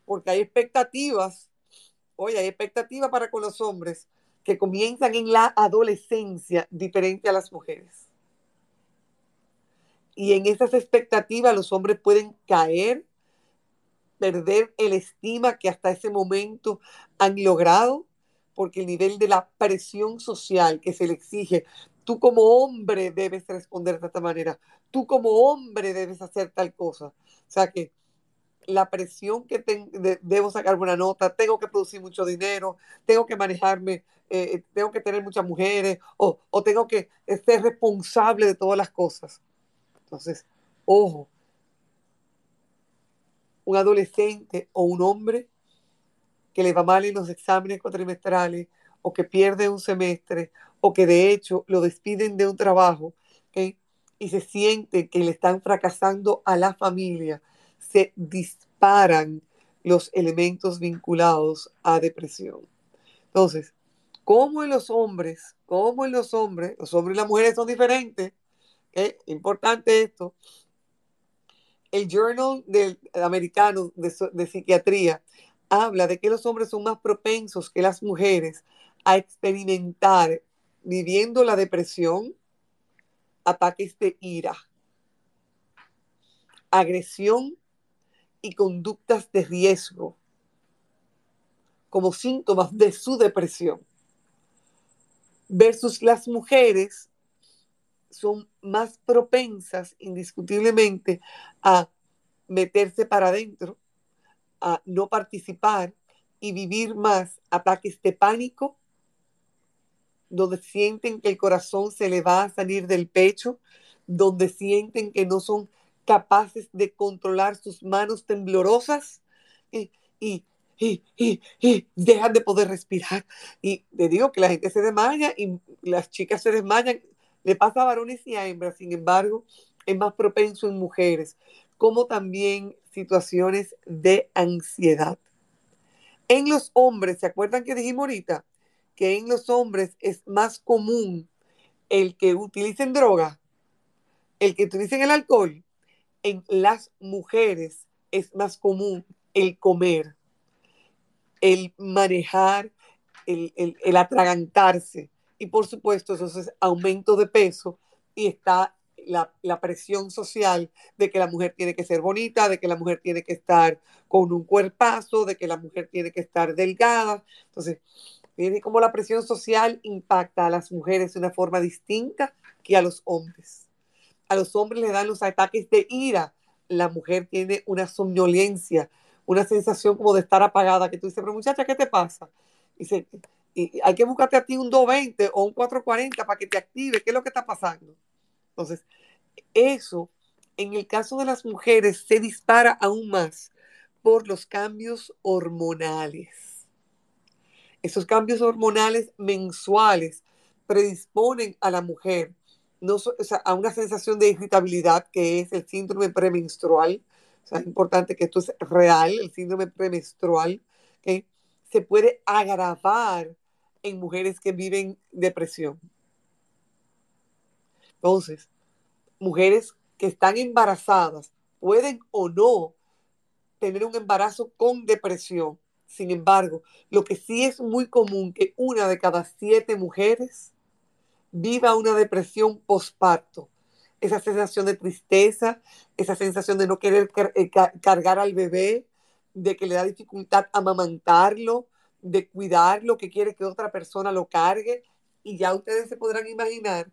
porque hay expectativas, oye, hay expectativas para con los hombres que comienzan en la adolescencia diferente a las mujeres. Y en esas expectativas los hombres pueden caer, perder el estima que hasta ese momento han logrado, porque el nivel de la presión social que se le exige, tú como hombre debes responder de esta manera, tú como hombre debes hacer tal cosa. O sea que la presión que debo sacar buena nota, tengo que producir mucho dinero, tengo que manejarme, eh, tengo que tener muchas mujeres o, o, tengo que ser responsable de todas las cosas. Entonces, ojo, un adolescente o un hombre que le va mal en los exámenes cuatrimestrales o que pierde un semestre o que de hecho lo despiden de un trabajo y se siente que le están fracasando a la familia se disparan los elementos vinculados a depresión. Entonces, como en los hombres, como en los hombres, los hombres y las mujeres son diferentes, ¿eh? importante esto, el Journal del Americano de, de Psiquiatría habla de que los hombres son más propensos que las mujeres a experimentar viviendo la depresión, ataques de ira, agresión y conductas de riesgo como síntomas de su depresión. Versus las mujeres son más propensas indiscutiblemente a meterse para adentro, a no participar y vivir más ataques de pánico, donde sienten que el corazón se le va a salir del pecho, donde sienten que no son capaces de controlar sus manos temblorosas y, y, dejan de poder respirar. Y le digo que la gente se desmaya y las chicas se desmayan. Le pasa a varones y a hembras, sin embargo, es más propenso en mujeres. Como también situaciones de ansiedad. En los hombres, ¿se acuerdan que dijimos ahorita? Que en los hombres es más común el que utilicen droga, el que utilicen el alcohol. En las mujeres es más común el comer, el manejar, el, el atragantarse. Y por supuesto, eso es aumento de peso y está la, presión social de que la mujer tiene que ser bonita, de que la mujer tiene que estar con un cuerpazo, de que la mujer tiene que estar delgada. Entonces, viene como la presión social impacta a las mujeres de una forma distinta que a los hombres. A los hombres le dan los ataques de ira. La mujer tiene una somnolencia, una sensación como de estar apagada, que tú dices, pero muchacha, ¿qué te pasa? Y, y hay que buscarte a ti un 220 o un 440 para que te active. ¿Qué es lo que está pasando? Entonces, eso en el caso de las mujeres se dispara aún más por los cambios hormonales. Esos cambios hormonales mensuales predisponen a la mujer no, a una sensación de irritabilidad que es el síndrome premenstrual. O sea, es importante que esto es real, el síndrome premenstrual, que se puede agravar en mujeres que viven depresión. Entonces, mujeres que están embarazadas pueden o no tener un embarazo con depresión. Sin embargo, lo que sí es muy común que una de cada siete mujeres viva una depresión postparto. Esa sensación de tristeza, esa sensación de no querer eh, cargar al bebé, de que le da dificultad amamantarlo, de cuidarlo, que quiere que otra persona lo cargue. Y ya ustedes se podrán imaginar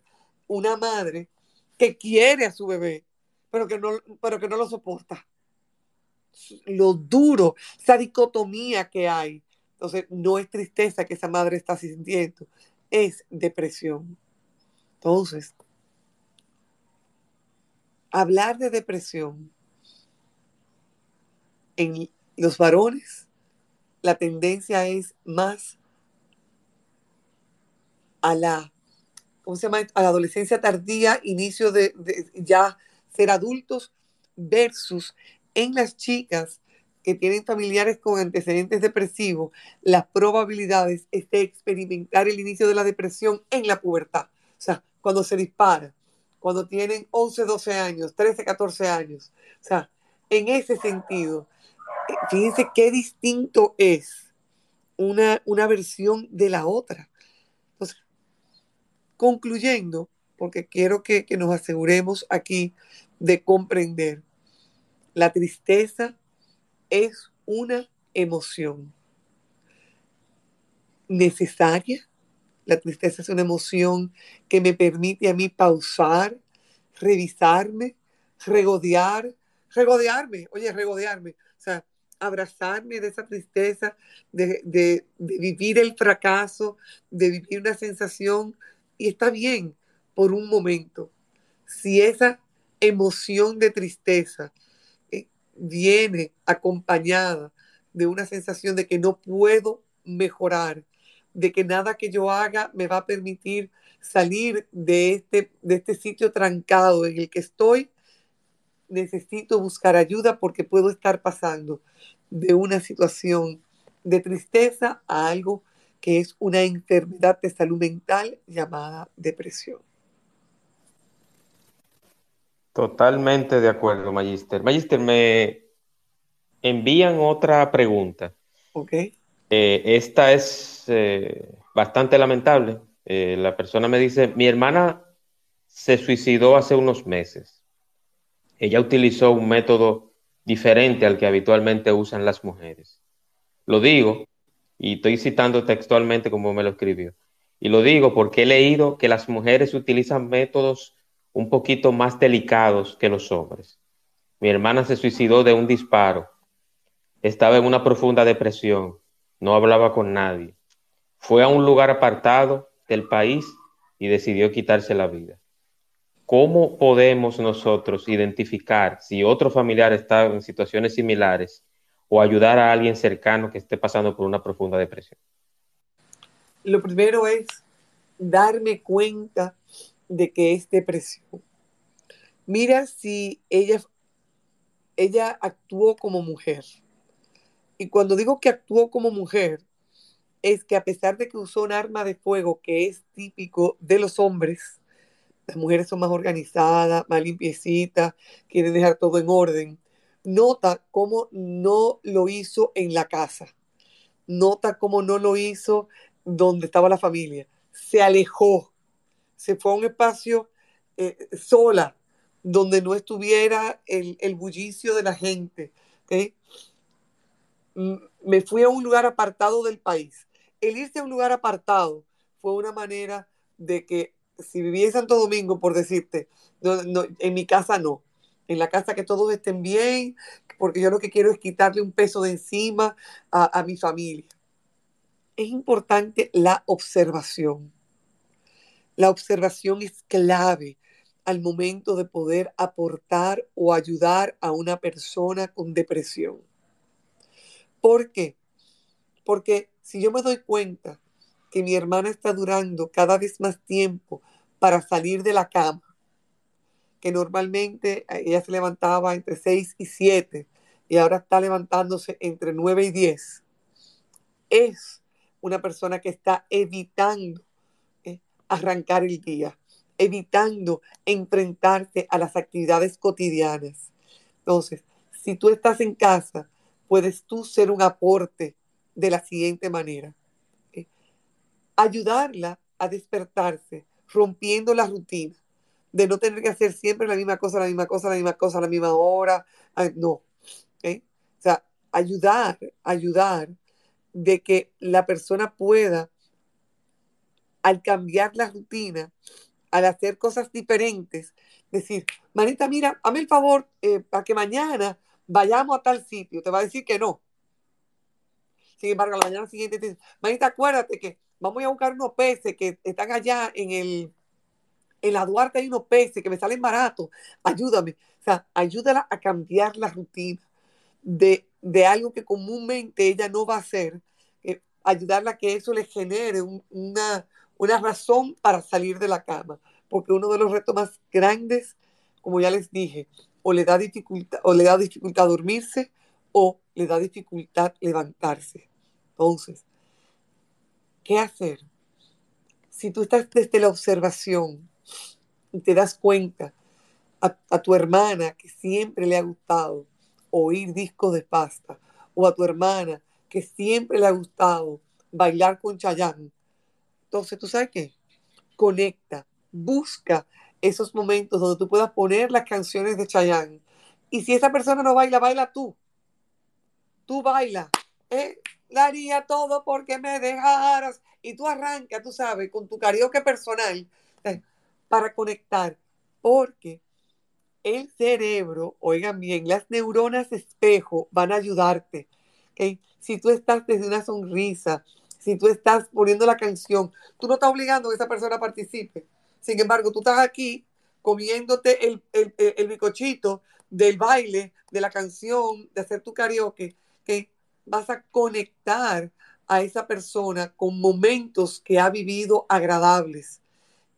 una madre que quiere a su bebé, pero que no, pero que no lo soporta. Lo duro, esa dicotomía que hay. Entonces, no es tristeza que esa madre está sintiendo, es depresión. Entonces, hablar de depresión en los varones, la tendencia es más a la ¿cómo se llama? A la adolescencia tardía, inicio de, ya ser adultos, versus en las chicas que tienen familiares con antecedentes depresivos, las probabilidades es de experimentar el inicio de la depresión en la pubertad. O sea, cuando se dispara, cuando tienen 11, 12 años, 13, 14 años. O sea, en ese sentido, eh, fíjense qué distinto es una, una versión de la otra. Concluyendo, porque quiero que, nos aseguremos aquí de comprender, la tristeza es una emoción necesaria. La tristeza es una emoción que me permite a mí pausar, revisarme, regodear, regodearme, oye, regodearme, o sea, abrazarme de esa tristeza, de, vivir el fracaso, de vivir una sensación y está bien por un momento. Si esa emoción de tristeza eh, viene acompañada de una sensación de que no puedo mejorar, de que nada que yo haga me va a permitir salir de este, de este sitio trancado en el que estoy, necesito buscar ayuda porque puedo estar pasando de una situación de tristeza a algo que es una enfermedad de salud mental llamada depresión. Totalmente de acuerdo, Magister. Magister, me envían otra pregunta. Ok. Eh, esta es eh, bastante lamentable. Eh, la persona me dice, mi hermana se suicidó hace unos meses. Ella utilizó un método diferente al que habitualmente usan las mujeres. Lo digo y estoy citando textualmente como me lo escribió. Y lo digo porque he leído que las mujeres utilizan métodos un poquito más delicados que los hombres. Mi hermana se suicidó de un disparo. Estaba en una profunda depresión. No hablaba con nadie. Fue a un lugar apartado del país y decidió quitarse la vida. ¿Cómo podemos nosotros identificar si otro familiar está en situaciones similares o ayudar a alguien cercano que esté pasando por una profunda depresión? Lo primero es darme cuenta de que es depresión. Mira si ella ella actuó como mujer. Y cuando digo que actuó como mujer, es que a pesar de que usó un arma de fuego que es típico de los hombres, las mujeres son más organizadas, más limpiecitas, quieren dejar todo en orden. Nota cómo no lo hizo en la casa. Nota cómo no lo hizo donde estaba la familia. Se alejó, se fue a un espacio eh, sola, donde no estuviera el, bullicio de la gente. Me fui a un lugar apartado del país. El irse a un lugar apartado fue una manera de que si vivía en Santo Domingo, por decirte, en mi casa no. En la casa que todos estén bien, porque yo lo que quiero es quitarle un peso de encima a, a mi familia. Es importante la observación. La observación es clave al momento de poder aportar o ayudar a una persona con depresión. ¿Por qué? Porque si yo me doy cuenta que mi hermana está durando cada vez más tiempo para salir de la cama, que normalmente eh, ella se levantaba entre 6 y 7 y ahora está levantándose entre 9 y 10, es una persona que está evitando eh, arrancar el día evitando enfrentarse a las actividades cotidianas. Entonces, si tú estás en casa, puedes tú ser un aporte de la siguiente manera. Ayudarla a despertarse, rompiendo la rutina, de no tener que hacer siempre la misma cosa, la misma cosa, la misma cosa, a la misma hora. No. O sea, ayudar, ayudar de que la persona pueda, al cambiar la rutina, al hacer cosas diferentes, decir, manita, mira, hazme el favor eh, para que mañana vayamos a tal sitio, te va a decir que no. Sin embargo, la mañana siguiente te dice, manita, acuérdate que vamos a buscar unos peces que están allá en el, en la Duarte hay unos peces que me salen baratos, ayúdame. O sea, ayúdala a cambiar la rutina de, algo que comúnmente ella no va a hacer, eh, ayudarla a que eso le genere una, una razón para salir de la cama, porque uno de los retos más grandes, como ya les dije, o le da dificultad, o le da dificultad dormirse o le da dificultad levantarse. Entonces, ¿qué hacer? Si tú estás desde la observación y te das cuenta a, tu hermana que siempre le ha gustado oír discos de pasta, o a tu hermana que siempre le ha gustado bailar con Chayanne, entonces, ¿tú sabes qué? Conecta, busca esos momentos donde tú puedas poner las canciones de Chayanne. Y si esa persona no baila, baila tú. Tú baila. ¿eh? Daría todo porque me dejaras. Y tú arranca, tú sabes, con tu karaoke personal ¿eh? Para conectar. Porque el cerebro, oigan bien, las neuronas espejo van a ayudarte. Si tú estás desde una sonrisa, si tú estás poniendo la canción, tú no estás obligando a que esa persona participe. Sin embargo, tú estás aquí comiéndote el, el, el bicochito del baile, de la canción, de hacer tu karaoke, que vas a conectar a esa persona con momentos que ha vivido agradables.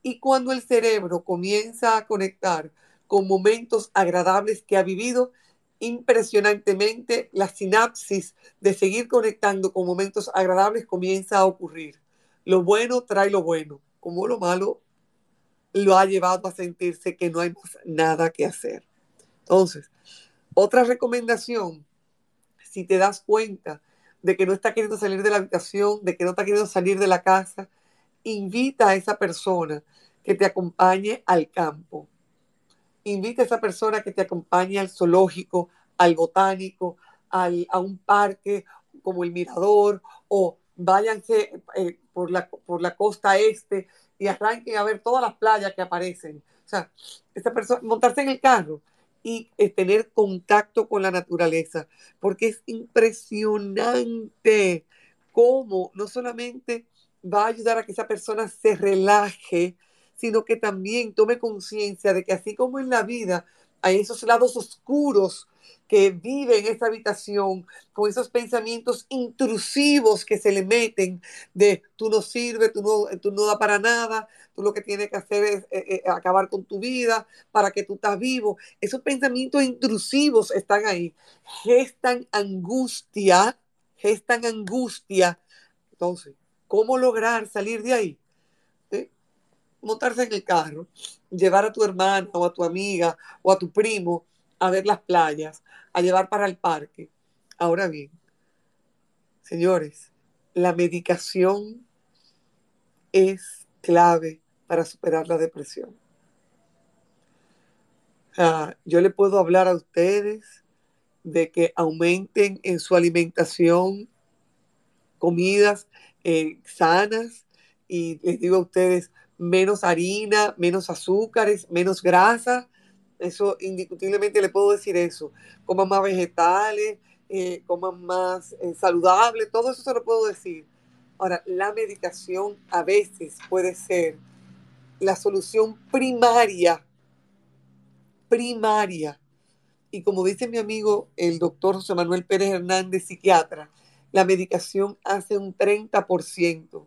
Y cuando el cerebro comienza a conectar con momentos agradables que ha vivido, impresionantemente la sinapsis de seguir conectando con momentos agradables comienza a ocurrir. Lo bueno trae lo bueno, como lo malo lo ha llevado a sentirse que no hay nada que hacer. Entonces, otra recomendación, si te das cuenta de que no está queriendo salir de la habitación, de que no está queriendo salir de la casa, invita a esa persona que te acompañe al campo invita a esa persona que te acompañe al zoológico, al botánico, a un parque como el Mirador, o váyanse eh, por, la, por la costa este y arranquen a ver todas las playas que aparecen. O sea, esta persona, montarse en el carro y eh, tener contacto con la naturaleza, porque es impresionante cómo no solamente va a ayudar a que esa persona se relaje, sino que también tome conciencia de que así como en la vida hay esos lados oscuros que vive en esta habitación con esos pensamientos intrusivos que se le meten de tú no sirves, tú no, tú no da para nada, tú lo que tienes que hacer es eh, eh, acabar con tu vida para que tú estás vivo. Esos pensamientos intrusivos están ahí, gestan angustia, gestan angustia. Entonces, ¿cómo lograr salir de ahí? Montarse en el carro, llevar a tu hermana o a tu amiga o a tu primo a ver las playas, a llevar para el parque. Ahora bien, señores, la medicación es clave para superar la depresión. yo le puedo hablar a ustedes de que aumenten en su alimentación comidas eh, sanas y les digo a ustedes menos harina, menos azúcares, menos grasa, eso indiscutiblemente le puedo decir eso. Coman más vegetales, eh, coman más eh, saludable, todo eso se lo puedo decir. Ahora, la medicación a veces puede ser la solución primaria, primaria. Y como dice mi amigo el doctor José Manuel Pérez Hernández, psiquiatra, la medicación hace un 30%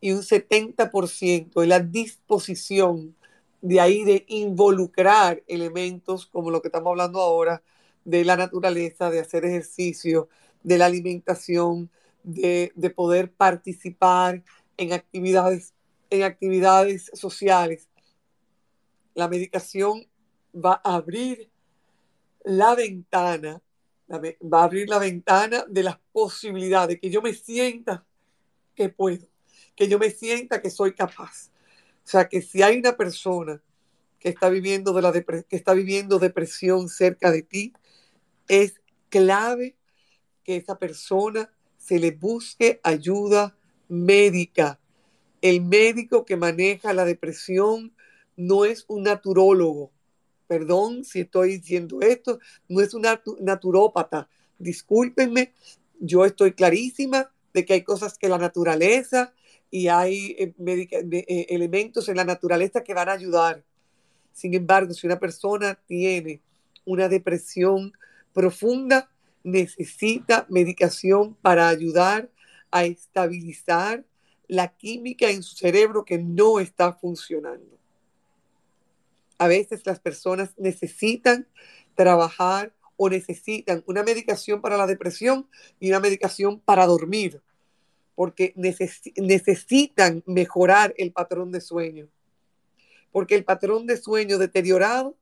y un 70% de la disposición de ahí de involucrar elementos como lo que estamos hablando ahora, de la naturaleza, de hacer ejercicio, de la alimentación, de, poder participar en actividades, en actividades sociales. La medicación va a abrir la ventana, va a abrir la ventana de las posibilidades, que yo me sienta que puedo, que yo me sienta que soy capaz. O sea que si hay una persona que está viviendo, de la que está viviendo depresión cerca de ti, es clave que esa persona se le busque ayuda médica. El médico que maneja la depresión no es un naturólogo. Perdón si estoy diciendo esto, no es un naturópata. Discúlpenme, yo estoy clarísima de que hay cosas que la naturaleza y hay eh, eh, elementos en la naturaleza que van a ayudar. Sin embargo, si una persona tiene una depresión profunda, necesita medicación para ayudar a estabilizar la química en su cerebro que no está funcionando. A veces las personas necesitan trabajar o necesitan una medicación para la depresión y una medicación para dormir porque necesitan mejorar el patrón de sueño. Porque el patrón de sueño deteriorado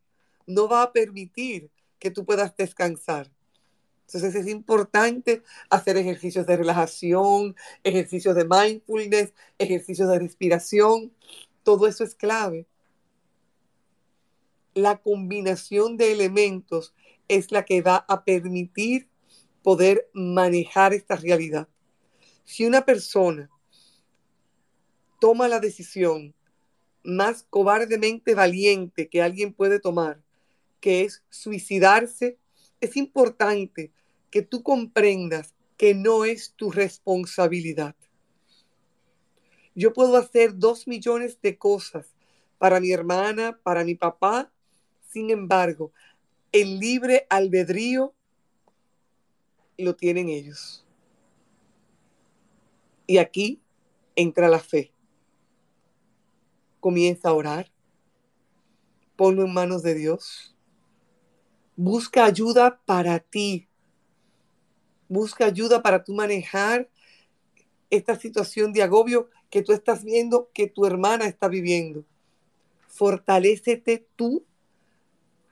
no va a permitir que tú puedas descansar. Entonces es importante hacer ejercicios de relajación, ejercicios de mindfulness, ejercicios de respiración. Todo eso es clave. La combinación de elementos es la que va a permitir poder manejar esta realidad. Si una persona toma la decisión más cobardemente valiente que alguien puede tomar, que es suicidarse, es importante que tú comprendas que no es tu responsabilidad. Yo puedo hacer dos millones de cosas para mi hermana, para mi papá, sin embargo, el libre albedrío lo tienen ellos. Y aquí entra la fe. Comienza a orar. Ponlo en manos de Dios. Busca ayuda para ti. Busca ayuda para tú manejar esta situación de agobio que tú estás viendo que tu hermana está viviendo. Fortalécete tú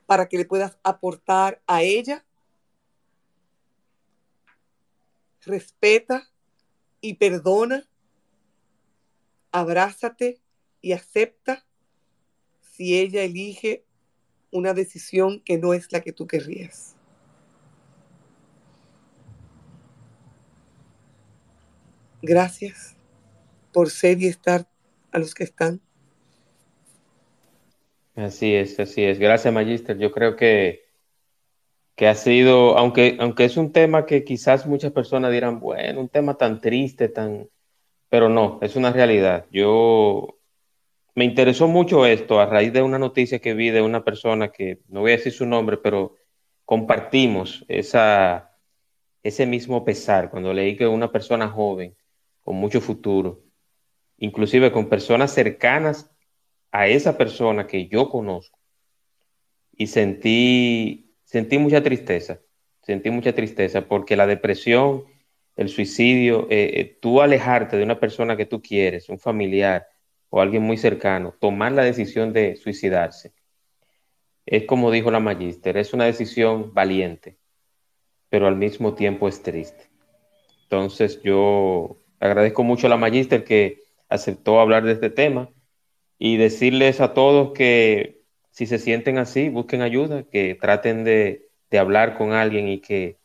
para que le puedas aportar a ella. Respeta y perdona, abrázate y acepta si ella elige una decisión que no es la que tú querrías. Gracias por ser y estar a los que están. Así es, así es. Gracias, Magister. Yo creo que que ha sido, aunque, aunque es un tema que quizás muchas personas dirán, bueno, un tema tan triste, tan, pero no, es una realidad. Yo me interesó mucho esto a raíz de una noticia que vi de una persona que, no voy a decir su nombre, pero compartimos esa, ese mismo pesar cuando leí que una persona joven, con mucho futuro, inclusive con personas cercanas a esa persona que yo conozco, y sentí, sentí mucha tristeza, sentí mucha tristeza porque la depresión, el suicidio, eh, eh, tú alejarte de una persona que tú quieres, un familiar o alguien muy cercano, tomar la decisión de suicidarse, es como dijo la magíster, es una decisión valiente, pero al mismo tiempo es triste. Entonces yo agradezco mucho a la magíster que aceptó hablar de este tema y decirles a todos que si se sienten así, busquen ayuda, que traten de, hablar con alguien y que,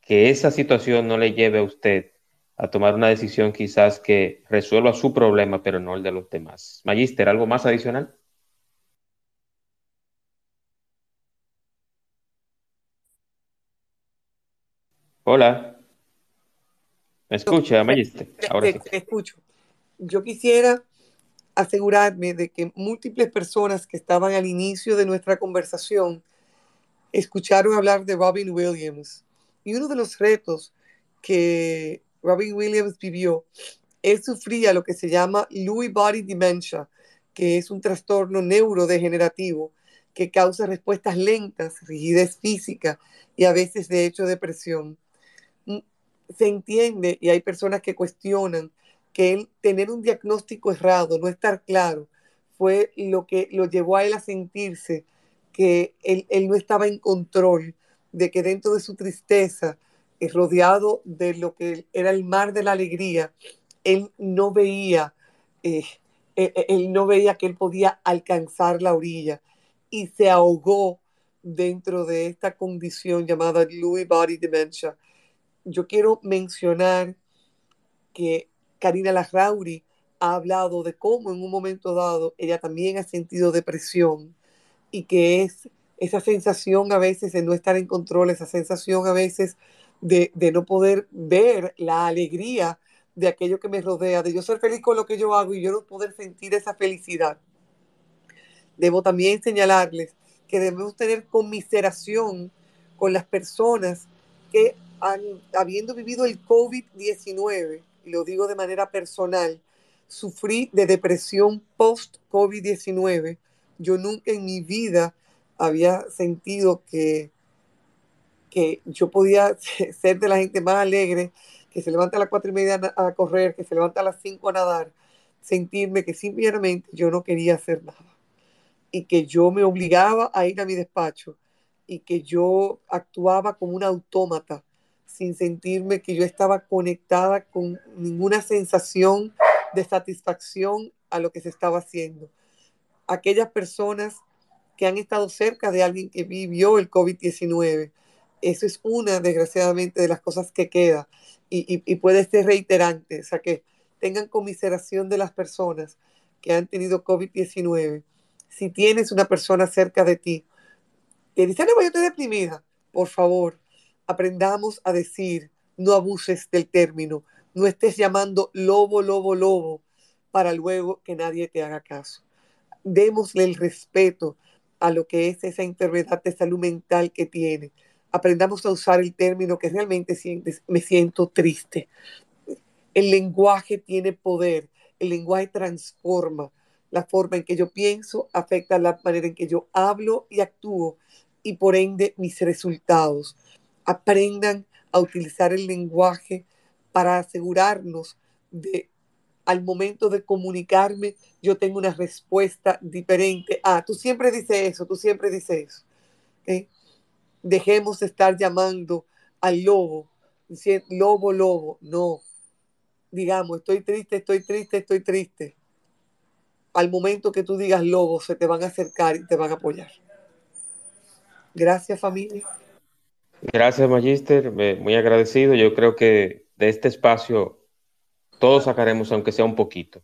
que esa situación no le lleve a usted a tomar una decisión quizás que resuelva su problema, pero no el de los demás. Magister, ¿algo más adicional? Hola. ¿Me escucha, Magister? Ahora sí. escucho. Yo quisiera asegurarme de que múltiples personas que estaban al inicio de nuestra conversación escucharon hablar de Robin Williams. Y uno de los retos que Robin Williams vivió, él sufría lo que se llama Lewy Body Dementia, que es un trastorno neurodegenerativo que causa respuestas lentas, rigidez física y a veces de hecho depresión. Mm, se entiende y hay personas que cuestionan que él tener un diagnóstico errado, no estar claro, fue lo que lo llevó a él a sentirse que él, no estaba en control, de que dentro de su tristeza, eh, rodeado de lo que era el mar de la alegría, él no veía, eh, eh, él no veía que él podía alcanzar la orilla y se ahogó dentro de esta condición llamada Lewy Body Dementia. Yo quiero mencionar que Karina Larrauri ha hablado de cómo en un momento dado ella también ha sentido depresión y que es esa sensación a veces de no estar en control, esa sensación a veces de, no poder ver la alegría de aquello que me rodea, de yo ser feliz con lo que yo hago y yo no poder sentir esa felicidad. Debo también señalarles que debemos tener conmiseración con las personas que han, habiendo vivido el COVID-19, lo digo de manera personal, sufrí de depresión post-COVID-19. Yo nunca en mi vida había sentido que, que yo podía (laughs) ser de la gente más alegre, que se levanta a las cuatro y media a correr, que se levanta a las cinco a nadar, sentirme que simplemente yo no quería hacer nada y que yo me obligaba a ir a mi despacho y que yo actuaba como un autómata sin sentirme que yo estaba conectada con ninguna sensación de satisfacción a lo que se estaba haciendo. Aquellas personas que han estado cerca de alguien que vivió el COVID-19, eso es una, desgraciadamente, de las cosas que queda y, y, puede ser reiterante, o sea, que tengan conmiseración de las personas que han tenido COVID-19. Si tienes una persona cerca de ti que dice, no, yo estoy deprimida, por favor, aprendamos a decir, no abuses del término, no estés llamando lobo, lobo, lobo, para luego que nadie te haga caso. Démosle el respeto a lo que es esa enfermedad de salud mental que tiene. Aprendamos a usar el término que realmente sientes, me siento triste. El lenguaje tiene poder, el lenguaje transforma. La forma en que yo pienso afecta la manera en que yo hablo y actúo y por ende mis resultados aprendan a utilizar el lenguaje para asegurarnos de al momento de comunicarme, yo tengo una respuesta diferente. Ah, tú siempre dices eso, tú siempre dices eso. Dejemos de estar llamando al lobo, diciendo lobo, lobo. No, digamos, estoy triste, estoy triste, estoy triste. Al momento que tú digas lobo, se te van a acercar y te van a apoyar. Gracias, familia. Gracias, Magister. Muy agradecido. Yo creo que de este espacio todos sacaremos, aunque sea un poquito.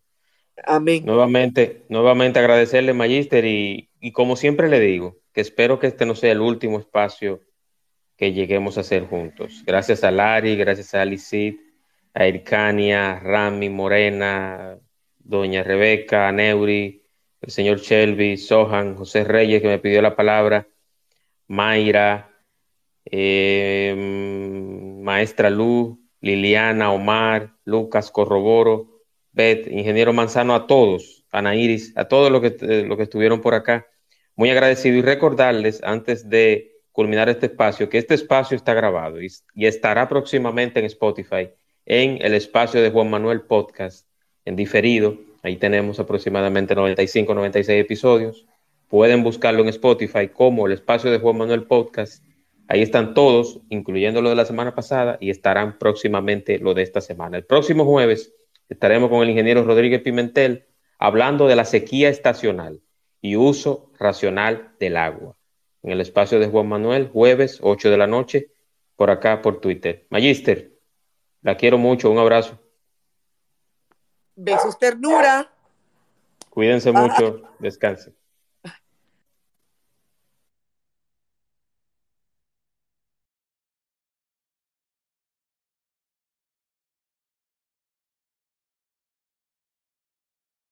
Amén. Nuevamente, nuevamente agradecerle, Magister, y, como siempre le digo, que espero que este no sea el último espacio que lleguemos a hacer juntos. Gracias a Lari, gracias a Alicid, a Ircania, Rami, Morena, Doña Rebeca, Neuri, el señor Shelby, Sohan, José Reyes, que me pidió la palabra, Mayra, eh, Maestra Luz, Liliana, Omar, Lucas, Corroboro, Beth, Ingeniero Manzano, a todos, Ana Iris, a todos los que, eh, que estuvieron por acá. Muy agradecido y recordarles antes de culminar este espacio que este espacio está grabado y, y estará próximamente en Spotify, en el espacio de Juan Manuel Podcast, en diferido. Ahí tenemos aproximadamente 95, 96 episodios. Pueden buscarlo en Spotify como el espacio de Juan Manuel Podcast Ahí están todos, incluyendo lo de la semana pasada, y estarán próximamente lo de esta semana. El próximo jueves estaremos con el ingeniero Rodríguez Pimentel hablando de la sequía estacional y uso racional del agua. En el espacio de Juan Manuel, jueves, 8 de la noche, por acá por Twitter. Magister, la quiero mucho, un abrazo. Besos, ternura. Cuídense mucho, descansen.